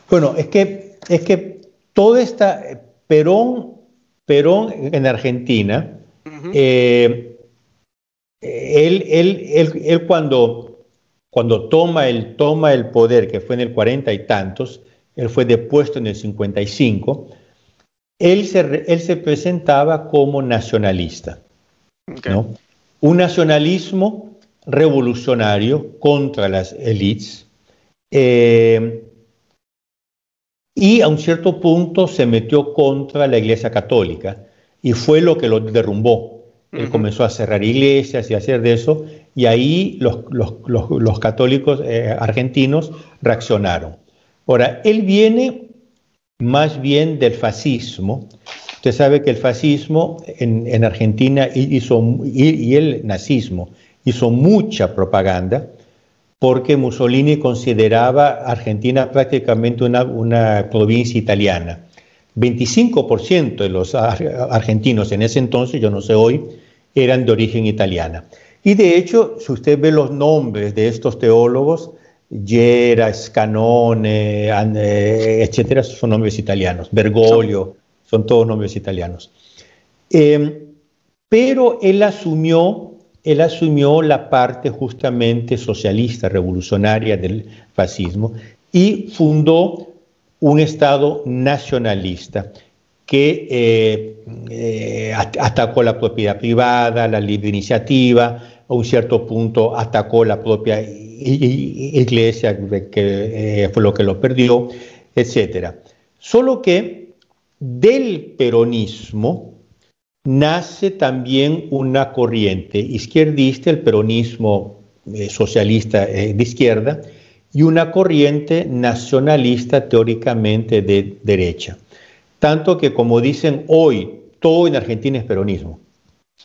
Bueno, es que, es que todo esta, Perón, Perón en Argentina, eh, él, él, cuando, cuando toma, el, toma el poder, que fue en el cuarenta y tantos, él fue depuesto en el 55, él se, él se presentaba como nacionalista. ¿no? un nacionalismo revolucionario contra las élites eh, y a un cierto punto se metió contra la Iglesia Católica y fue lo que lo derrumbó. Él comenzó a cerrar iglesias y a hacer de eso y ahí los, católicos eh, argentinos reaccionaron. Ahora, él viene más bien del fascismo, Usted sabe que el fascismo en, Argentina hizo, y, el nazismo hizo mucha propaganda porque Mussolini consideraba Argentina prácticamente una, provincia italiana. 25% de los argentinos en ese entonces, yo no sé hoy, eran de origen italiana. Y de hecho, si usted ve los nombres de estos teólogos, Gera, Scanone, eh, etcétera, son nombres italianos. Bergoglio, son todos nombres italianos. Eh, pero él asumió, él asumió la parte justamente socialista, revolucionaria del fascismo y fundó un Estado nacionalista que eh, eh, atacó la propiedad privada, la libre iniciativa, a un cierto punto atacó la propia iglesia, que fue lo que lo perdió, etc. Solo que del peronismo nace también una corriente izquierdista, el peronismo socialista de izquierda, y una corriente nacionalista teóricamente de derecha. Tanto que como dicen hoy, todo en Argentina es peronismo.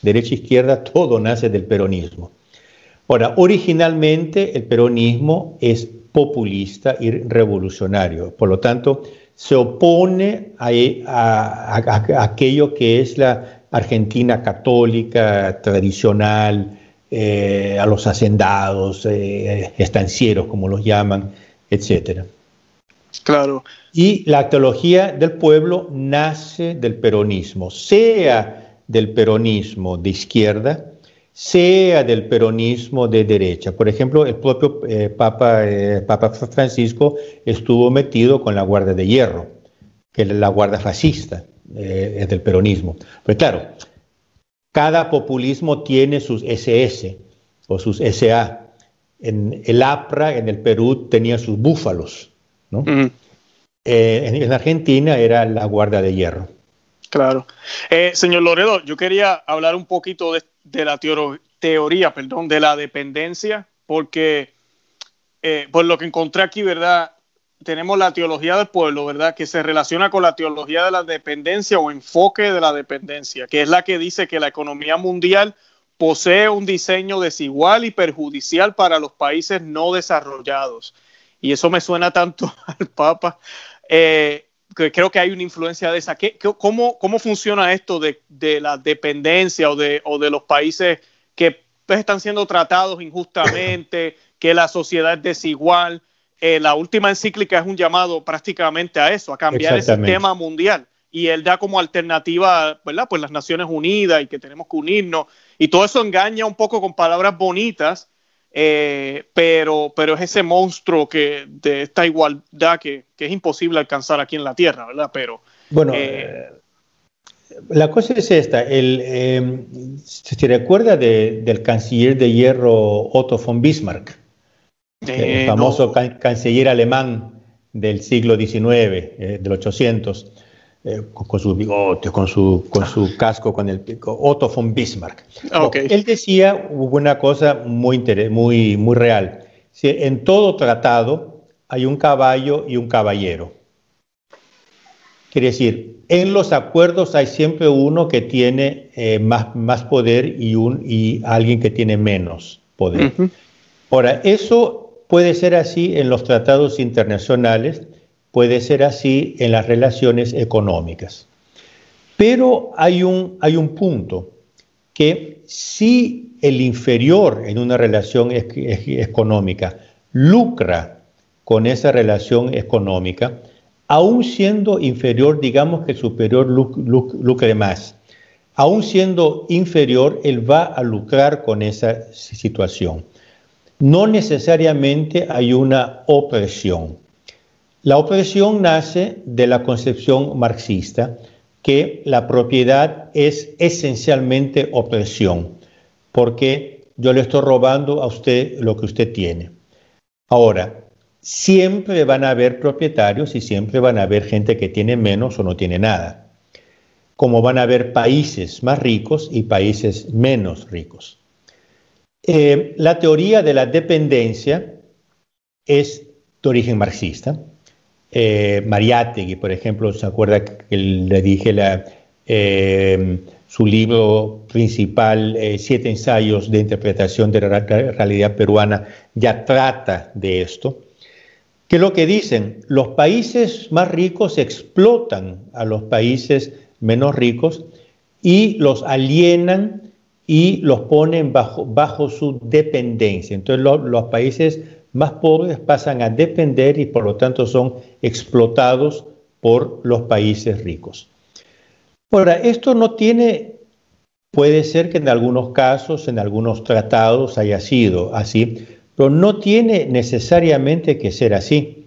Derecha, izquierda, todo nace del peronismo. Ahora, originalmente el peronismo es populista y revolucionario, por lo tanto, se opone a, aquello que es la Argentina católica, tradicional, eh, a los hacendados, eh, estancieros, como los llaman, etc. Claro. Y la teología del pueblo nace del peronismo, sea del peronismo de izquierda, sea del peronismo de derecha. Por ejemplo, el propio eh, Papa, Papa Francisco estuvo metido con la Guardia de Hierro, que es la Guardia fascista, es del peronismo. Pero claro, cada populismo tiene sus SS o sus SA. En el APRA, en el Perú, tenía sus búfalos. ¿no? Eh, en, Argentina era la Guardia de Hierro. Claro. Eh, señor Loredo, yo quería hablar un poquito de, la teoría, perdón, de la dependencia, porque eh, por lo que encontré aquí, ¿verdad? tenemos la teología del pueblo, ¿verdad? Que se relaciona con la teología de la dependencia o enfoque de la dependencia, que es la que dice que la economía mundial posee un diseño desigual y perjudicial para los países no desarrollados. Y eso me suena tanto [laughs] al Papa, eh, que creo que hay una influencia de esa. ¿Qué, cómo, cómo, funciona esto de, la dependencia o de, o de los países que pues, están siendo tratados injustamente, [laughs] que la sociedad es desigual? Eh, la última encíclica es un llamado prácticamente a eso, a cambiar el sistema mundial. Y él da como alternativa, ¿verdad? Pues las Naciones Unidas y que tenemos que unirnos. Y todo eso engaña un poco con palabras bonitas, eh, pero, pero es ese monstruo que, de esta igualdad que, es imposible alcanzar aquí en la Tierra, ¿verdad? Pero. Bueno. Eh, la cosa es esta, el, se recuerda del canciller de hierro Otto von Bismarck, el famoso canciller alemán del siglo XIX, eh, del 800, eh, con, su bigote, con su, con su casco, con el pico, Otto von Bismarck. Ah, él decía una cosa muy, muy, muy real. En todo tratado hay un caballo y un caballero. Quiere decir, en los acuerdos hay siempre uno que tiene eh, más, más poder y, un, y alguien que tiene menos poder. Ahora, eso Puede ser así en los tratados internacionales, puede ser así en las relaciones económicas. Pero hay un, hay un punto, que si el inferior en una relación económica lucra con esa relación económica, aún siendo inferior, digamos que el superior lucre más, aún siendo inferior, él va a lucrar con esa situación no necesariamente hay una opresión. La opresión nace de la concepción marxista que la propiedad es esencialmente opresión, porque yo le estoy robando a usted lo que usted tiene. Ahora, siempre van a haber propietarios y siempre van a haber gente que tiene menos o no tiene nada, como van a haber países más ricos y países menos ricos. Eh, la teoría de la dependencia es de origen marxista. Eh, Mariátegui, por ejemplo, se acuerda que le dije eh, su libro principal, Siete ensayos de interpretación de la realidad peruana, ya trata de esto. Que lo que dicen, los países más ricos explotan a los países menos ricos y los alienan y los ponen bajo, bajo su dependencia. Entonces los países más pobres pasan a depender y por lo tanto son explotados por los países ricos. Ahora, esto no tiene, puede ser que en algunos casos, en algunos tratados haya sido así, pero no tiene necesariamente que ser así.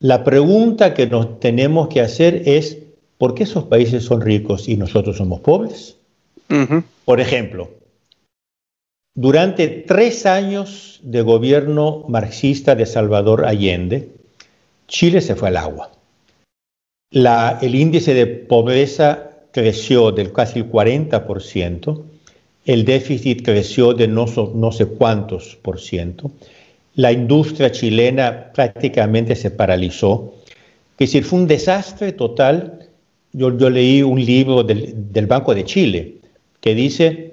La pregunta que nos tenemos que hacer es, ¿por qué esos países son ricos y nosotros somos pobres? Por ejemplo, durante tres años de gobierno marxista de Salvador Allende, Chile se fue al agua. el índice de pobreza creció del casi el 40%, el déficit creció de no, sé cuántos por ciento, la industria chilena prácticamente se paralizó. Es decir, fue un desastre total. Yo, leí un libro del, Banco de Chile que dice,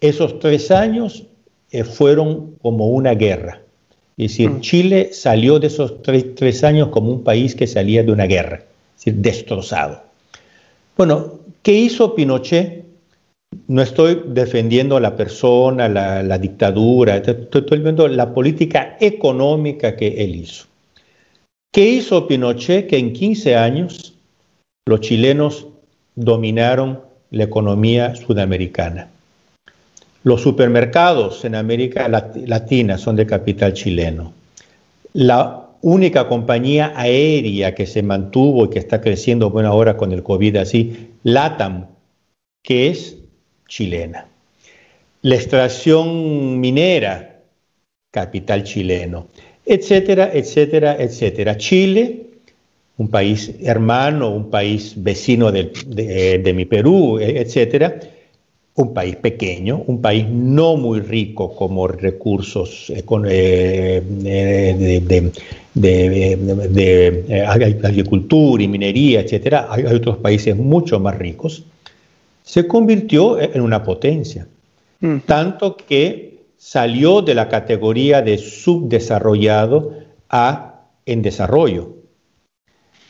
esos tres años eh, fueron como una guerra. Es decir, mm. Chile salió de esos tres, tres, años como un país que salía de una guerra, es decir, destrozado. Bueno, ¿qué hizo Pinochet? No estoy defendiendo a la persona, la, la dictadura, estoy, viendo la política económica que él hizo. ¿Qué hizo Pinochet? Que en 15 años los chilenos dominaron la economía sudamericana. Los supermercados en América Latina son de capital chileno. La única compañía aérea que se mantuvo y que está creciendo, bueno, ahora con el COVID así, LATAM, que es chilena. La extracción minera, capital chileno, etcétera, etcétera, etcétera. Chile, un país hermano, un país vecino de, mi Perú, etcétera, un país pequeño, un país no muy rico como recursos eh, de, de, agricultura y minería, etcétera. Hay, otros países mucho más ricos se convirtió en una potencia, mm. tanto que salió de la categoría de subdesarrollado a en desarrollo.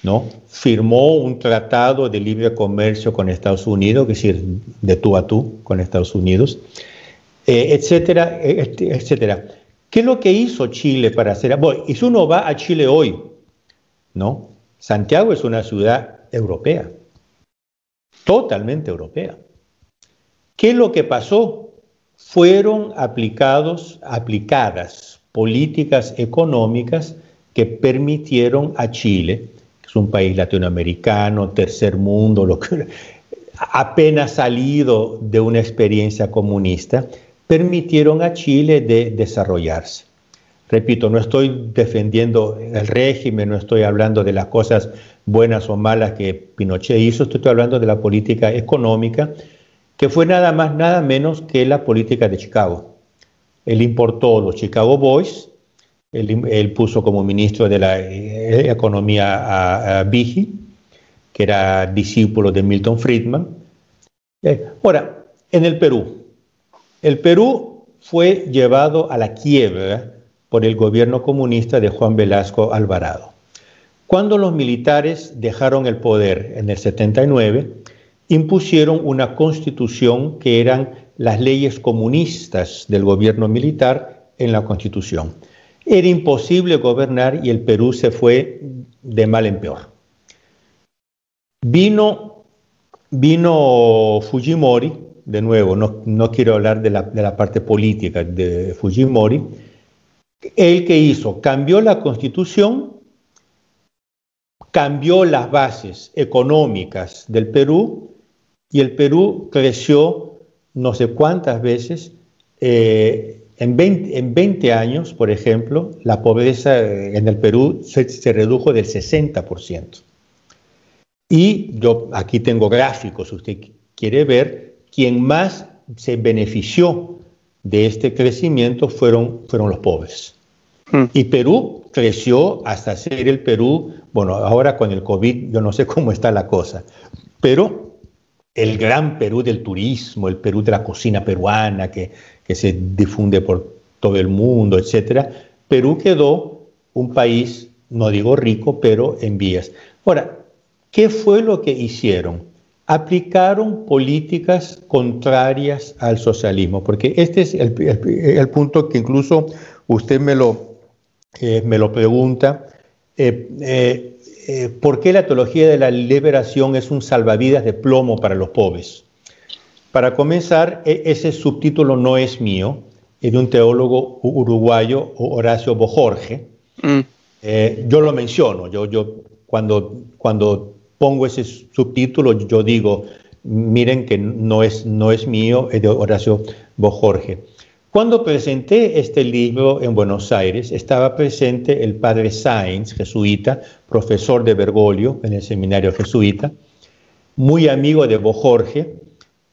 ¿No? Firmó un tratado de libre comercio con Estados Unidos, es decir, de tú a tú con Estados Unidos, eh, etcétera, este, etcétera. ¿Qué es lo que hizo Chile para hacer? Bueno, y si uno va a Chile hoy, ¿no? Santiago es una ciudad europea totalmente europea. ¿Qué es lo que pasó? Fueron aplicadas políticas económicas que permitieron a Chile, es un país latinoamericano, tercer mundo, lo que, apenas salido de una experiencia comunista, permitieron a Chile de desarrollarse. Repito, no estoy defendiendo el régimen, no estoy hablando de las cosas buenas o malas que Pinochet hizo, estoy hablando de la política económica, que fue nada más, nada menos que la política de Chicago. Él importó los Chicago Boys, él, puso como ministro de la eh, Economía a, a que era discípulo de Milton Friedman. Eh, ahora, en el Perú, el Perú fue llevado a la quiebra por el gobierno comunista de Juan Velasco Alvarado. Cuando los militares dejaron el poder en el 79, impusieron una constitución que eran las leyes comunistas del gobierno militar en la constitución. Era imposible gobernar y el Perú se fue de mal en peor. Vino, vino Fujimori, de nuevo, no, quiero hablar de la, de la parte política de Fujimori, el que hizo, cambió la constitución, cambió las bases económicas del Perú y el Perú creció no sé cuántas veces. Eh, en, 20, años, por ejemplo, la pobreza en el Perú se, se redujo del 60%. Y yo aquí tengo gráficos, si usted quiere ver, quien más se benefició de este crecimiento fueron, fueron los pobres. Hmm. Y Perú creció hasta ser el Perú, bueno, ahora con el COVID yo no sé cómo está la cosa, pero el gran Perú del turismo, el Perú de la cocina peruana que, que se difunde por todo el mundo, etcétera, Perú quedó un país, no digo rico, pero en vías. Ahora, ¿qué fue lo que hicieron? aplicaron políticas contrarias al socialismo, porque este es el, punto que incluso usted me lo, eh, me lo pregunta. Eh, eh, ¿Por qué la teología de la liberación es un salvavidas de plomo para los pobres? Para comenzar, e, ese subtítulo no es mío, es de un teólogo uruguayo, Horacio Bojorge, mm. Eh, yo lo menciono, yo, yo cuando, cuando pongo ese subtítulo, yo digo, miren que no es, no es mío, es de Horacio Bojorge. Cuando presenté este libro en Buenos Aires, estaba presente el padre Sainz, jesuita, profesor de Bergoglio en el seminario jesuita, muy amigo de Bojorge,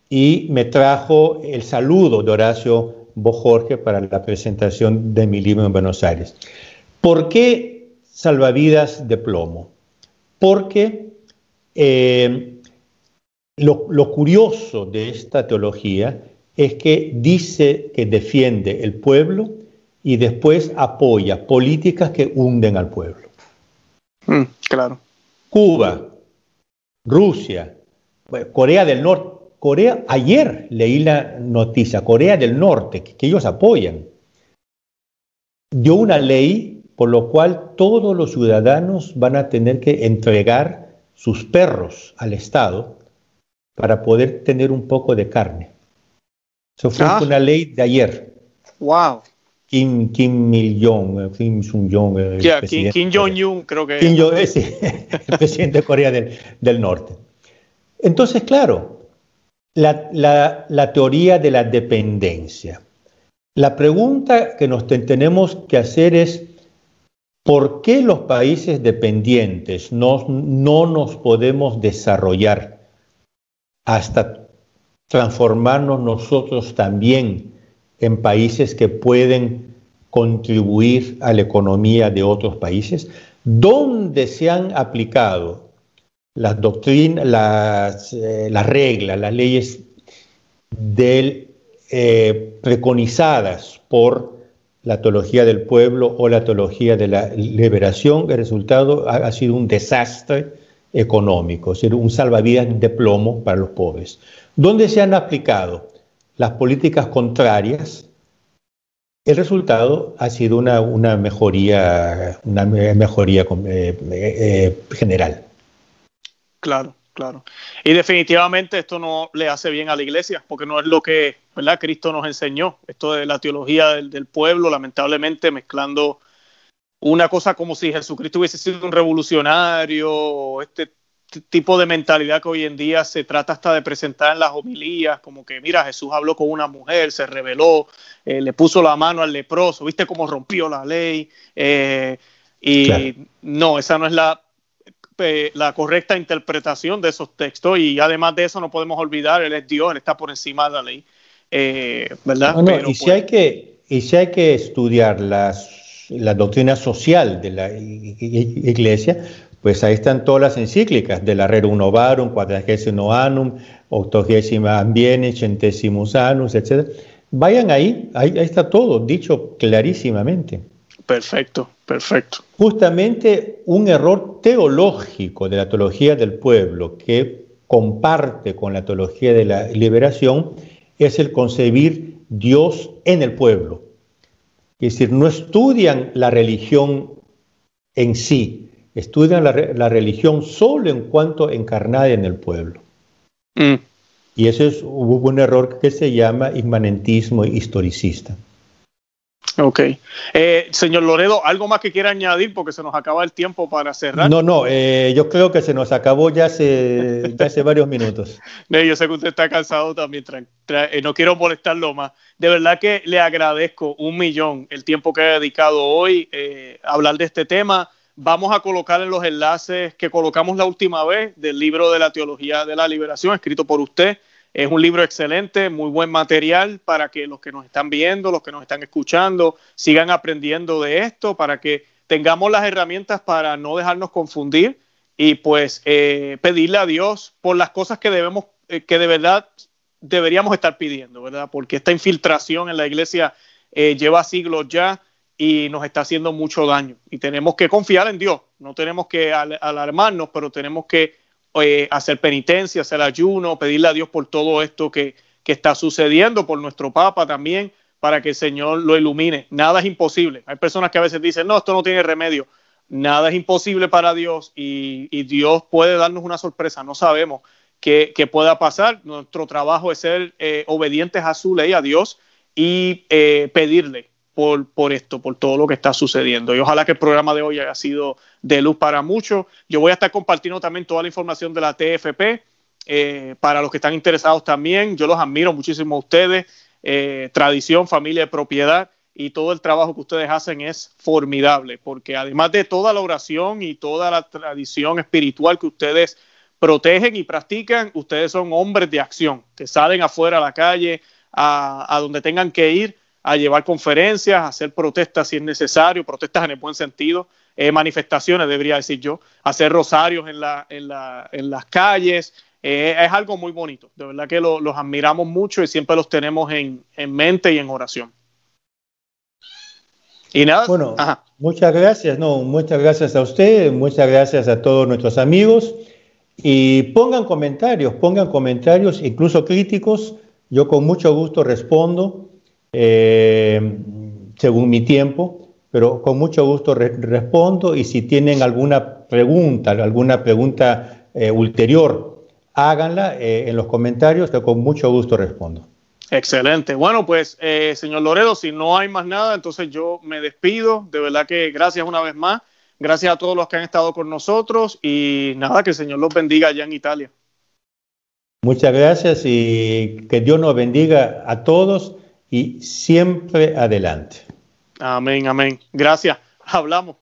y me trajo el saludo de Horacio Bojorge para la presentación de mi libro en Buenos Aires. ¿Por qué salvavidas de plomo? Porque eh, lo, curioso de esta teología es que dice que defiende el pueblo y después apoya políticas que hunden al pueblo. Mm, claro. Cuba, Rusia, Corea del Norte. Corea, ayer leí la noticia, Corea del Norte, que, que ellos apoyan, dio una ley por lo cual todos los ciudadanos van a tener que entregar sus perros al Estado para poder tener un poco de carne. Eso fue ah. una ley de ayer. Wow. Kim, Kim Il-jong, eh, Kim Jong-un. Eh, Kim, Kim Jong-un, creo que. Kim Jong, sí, [laughs] el presidente de Corea del, del, Norte. Entonces, claro, la, la, la, teoría de la dependencia. La pregunta que nos tenemos que hacer es, ¿por qué los países dependientes no, no nos podemos desarrollar hasta transformarnos nosotros también en países que pueden contribuir a la economía de otros países, donde se han aplicado las doctrinas, las, eh, las reglas, las leyes eh, preconizadas por la teología del pueblo o la teología de la liberación, el resultado ha, sido un desastre económico, es decir, un salvavidas de plomo para los pobres. ¿Dónde se han aplicado las políticas contrarias? El resultado ha sido una, mejoría, una mejoría eh, eh, general. Claro, claro. Y definitivamente esto no le hace bien a la iglesia, porque no es lo que ¿verdad? Cristo nos enseñó. Esto de la teología del, del pueblo, lamentablemente mezclando una cosa como si Jesucristo hubiese sido un revolucionario, este tipo de mentalidad que hoy en día se trata hasta de presentar en las homilías, como que mira, Jesús habló con una mujer, se reveló, eh, le puso la mano al leproso, viste cómo rompió la ley, eh, y no, esa no es la, eh, la correcta interpretación de esos textos, y además de eso no podemos olvidar, Él es Dios, Él está por encima de la ley, ¿verdad? y, si hay que, y si hay que estudiar las, la doctrina social de la iglesia, pues ahí están todas las encíclicas de la Rerum Novarum, Quadragesimo Annum, Octogésima Ambiene, Centesimus Annus, etc. Vayan ahí, ahí, está todo dicho clarísimamente. Perfecto, perfecto. Justamente un error teológico de la teología del pueblo que comparte con la teología de la liberación es el concebir Dios en el pueblo. Es decir, no estudian la religión en sí, estudian la, religión solo en cuanto encarnada en el pueblo. Mm. Y eso es un error que se llama inmanentismo historicista. Ok. Eh, señor Loredo, ¿algo más que quiera añadir? Porque se nos acaba el tiempo para cerrar. No, no, eh, yo creo que se nos acabó ya hace, hace varios minutos. [laughs] yo sé que usted está cansado también, eh, no quiero molestarlo más. De verdad que le agradezco un millón el tiempo que ha dedicado hoy a hablar de este tema. Vamos a colocar en los enlaces que colocamos la última vez del libro de la Teología de la Liberación, escrito por usted. Es un libro excelente, muy buen material para que los que nos están viendo, los que nos están escuchando, sigan aprendiendo de esto, para que tengamos las herramientas para no dejarnos confundir y pues eh, pedirle a Dios por las cosas que debemos, eh, que de verdad deberíamos estar pidiendo, ¿verdad? Porque esta infiltración en la iglesia eh, lleva siglos ya y nos está haciendo mucho daño. Y tenemos que confiar en Dios, no tenemos que alarmarnos, pero tenemos que eh, hacer penitencia, hacer ayuno, pedirle a Dios por todo esto que, que está sucediendo, por nuestro Papa también, para que el Señor lo ilumine. Nada es imposible. Hay personas que a veces dicen, no, esto no tiene remedio. Nada es imposible para Dios y, y Dios puede darnos una sorpresa, no sabemos qué, qué pueda pasar. Nuestro trabajo es ser eh, obedientes a su ley, a Dios, y eh, pedirle por, esto, por todo lo que está sucediendo. Y ojalá que el programa de hoy haya sido de luz para muchos. Yo voy a estar compartiendo también toda la información de la TFP. Eh, para los que están interesados también, yo los admiro muchísimo a ustedes. Eh, tradición, familia de propiedad y todo el trabajo que ustedes hacen es formidable, porque además de toda la oración y toda la tradición espiritual que ustedes protegen y practican, ustedes son hombres de acción, que salen afuera a la calle, a, donde tengan que ir, a llevar conferencias, a hacer protestas si es necesario, protestas en el buen sentido, eh, manifestaciones, debería decir yo, hacer rosarios en, la, en, la, en las calles. Eh, es algo muy bonito, de verdad que los admiramos mucho y siempre los tenemos en, en mente y en oración. Y nada. Bueno, muchas gracias, no, muchas gracias a usted, muchas gracias a todos nuestros amigos. Y pongan comentarios, pongan comentarios, incluso críticos. Yo con mucho gusto respondo, eh, según mi tiempo, pero con mucho gusto respondo. Y si tienen alguna pregunta, alguna pregunta eh, ulterior, háganla eh, en los comentarios, que con mucho gusto respondo. Excelente. Bueno, pues, señor Loredo, si no hay más nada, entonces yo me despido. De verdad que gracias una vez más. Gracias a todos los que han estado con nosotros y nada, que el Señor los bendiga allá en Italia. Muchas gracias y que Dios nos bendiga a todos y siempre adelante. Amén, amén. Gracias. Hablamos.